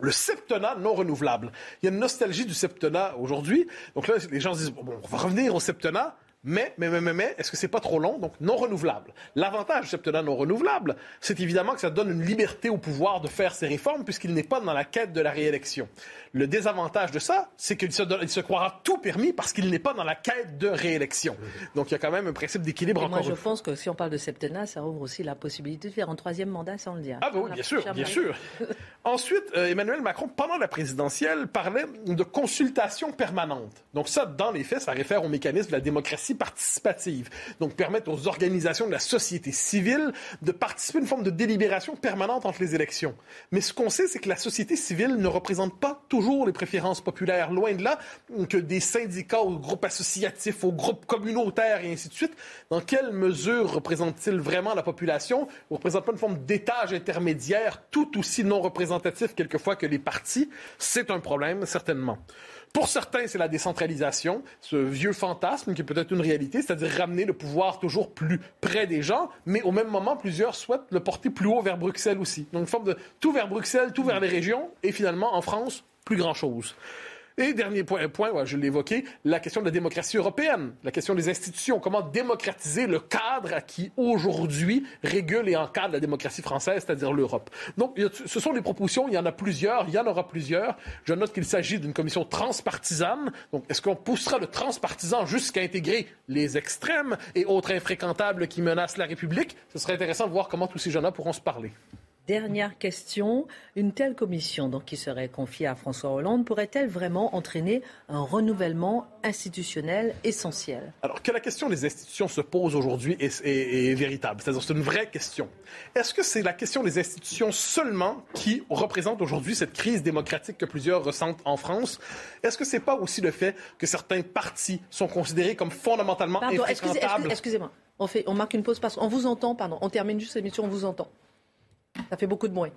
Le septennat non renouvelable. Il y a une nostalgie du septennat aujourd'hui. Donc là, les gens se disent, bon, on va revenir au septennat. Mais, mais, mais, mais, est-ce que c'est pas trop long? Donc, non renouvelable. L'avantage du septennat non renouvelable, c'est évidemment que ça donne une liberté au pouvoir de faire ses réformes puisqu'il n'est pas dans la quête de la réélection. Le désavantage de ça, c'est qu'il se, il se croira tout permis parce qu'il n'est pas dans la quête de réélection. Donc, il y a quand même un principe d'équilibre encore
Moi, je pense que si on parle de septennat, ça ouvre aussi la possibilité de faire un troisième mandat sans le dire.
Ah, bah oui, bien sûr, bien sûr. <laughs> Ensuite, euh, Emmanuel Macron, pendant la présidentielle, parlait de consultation permanente. Donc, ça, dans les faits, ça réfère au mécanisme de la démocratie participative. Donc, permettre aux organisations de la société civile de participer à une forme de délibération permanente entre les élections. Mais ce qu'on sait, c'est que la société civile ne représente pas toujours les préférences populaires. Loin de là, que des syndicats aux groupes associatifs, aux groupes communautaires et ainsi de suite, dans quelle mesure représente-t-il vraiment la population? Ou représente pas une forme d'étage intermédiaire tout aussi non représentatif quelquefois que les partis? C'est un problème, certainement. Pour certains, c'est la décentralisation, ce vieux fantasme qui est peut-être une réalité, c'est-à-dire ramener le pouvoir toujours plus près des gens, mais au même moment, plusieurs souhaitent le porter plus haut vers Bruxelles aussi. Donc une forme de tout vers Bruxelles, tout vers les régions, et finalement, en France, plus grand-chose. Et dernier point, je l'ai évoqué, la question de la démocratie européenne, la question des institutions. Comment démocratiser le cadre qui, aujourd'hui, régule et encadre la démocratie française, c'est-à-dire l'Europe. Donc, ce sont des propositions, il y en a plusieurs, il y en aura plusieurs. Je note qu'il s'agit d'une commission transpartisane. Donc, est-ce qu'on poussera le transpartisan jusqu'à intégrer les extrêmes et autres infréquentables qui menacent la République? Ce serait intéressant de voir comment tous ces gens-là pourront se parler.
Dernière question. Une telle commission, donc, qui serait confiée à François Hollande, pourrait-elle vraiment entraîner un renouvellement institutionnel essentiel?
Alors, que la question des institutions se pose aujourd'hui est, est, véritable. C'est-à-dire, c'est une vraie question. Est-ce que c'est la question des institutions seulement qui représente aujourd'hui cette crise démocratique que plusieurs ressentent en France? Est-ce que c'est pas aussi le fait que certains partis sont considérés comme fondamentalement pardon,
Excusez-moi. on, fait, on marque une pause parce qu'on vous entend, pardon. On termine juste l'émission, on vous entend. Ça fait beaucoup de bruit.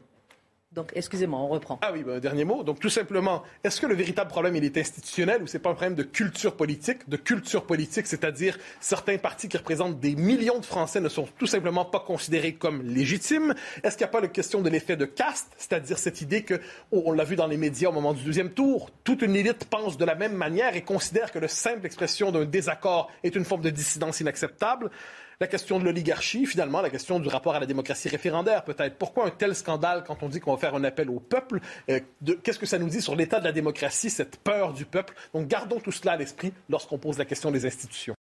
Donc, excusez-moi, on reprend.
Ah oui, ben, dernier mot. Donc, tout simplement, est-ce que le véritable problème, il est institutionnel ou c'est pas un problème de culture politique? De culture politique, c'est-à-dire certains partis qui représentent des millions de Français ne sont tout simplement pas considérés comme légitimes? Est-ce qu'il n'y a pas la question de l'effet de caste, c'est-à-dire cette idée que, oh, on l'a vu dans les médias au moment du deuxième tour, toute une élite pense de la même manière et considère que la simple expression d'un désaccord est une forme de dissidence inacceptable? La question de l'oligarchie, finalement, la question du rapport à la démocratie référendaire, peut-être. Pourquoi un tel scandale quand on dit qu'on va faire un appel au peuple? Euh, Qu'est-ce que ça nous dit sur l'état de la démocratie, cette peur du peuple? Donc gardons tout cela à l'esprit lorsqu'on pose la question des institutions.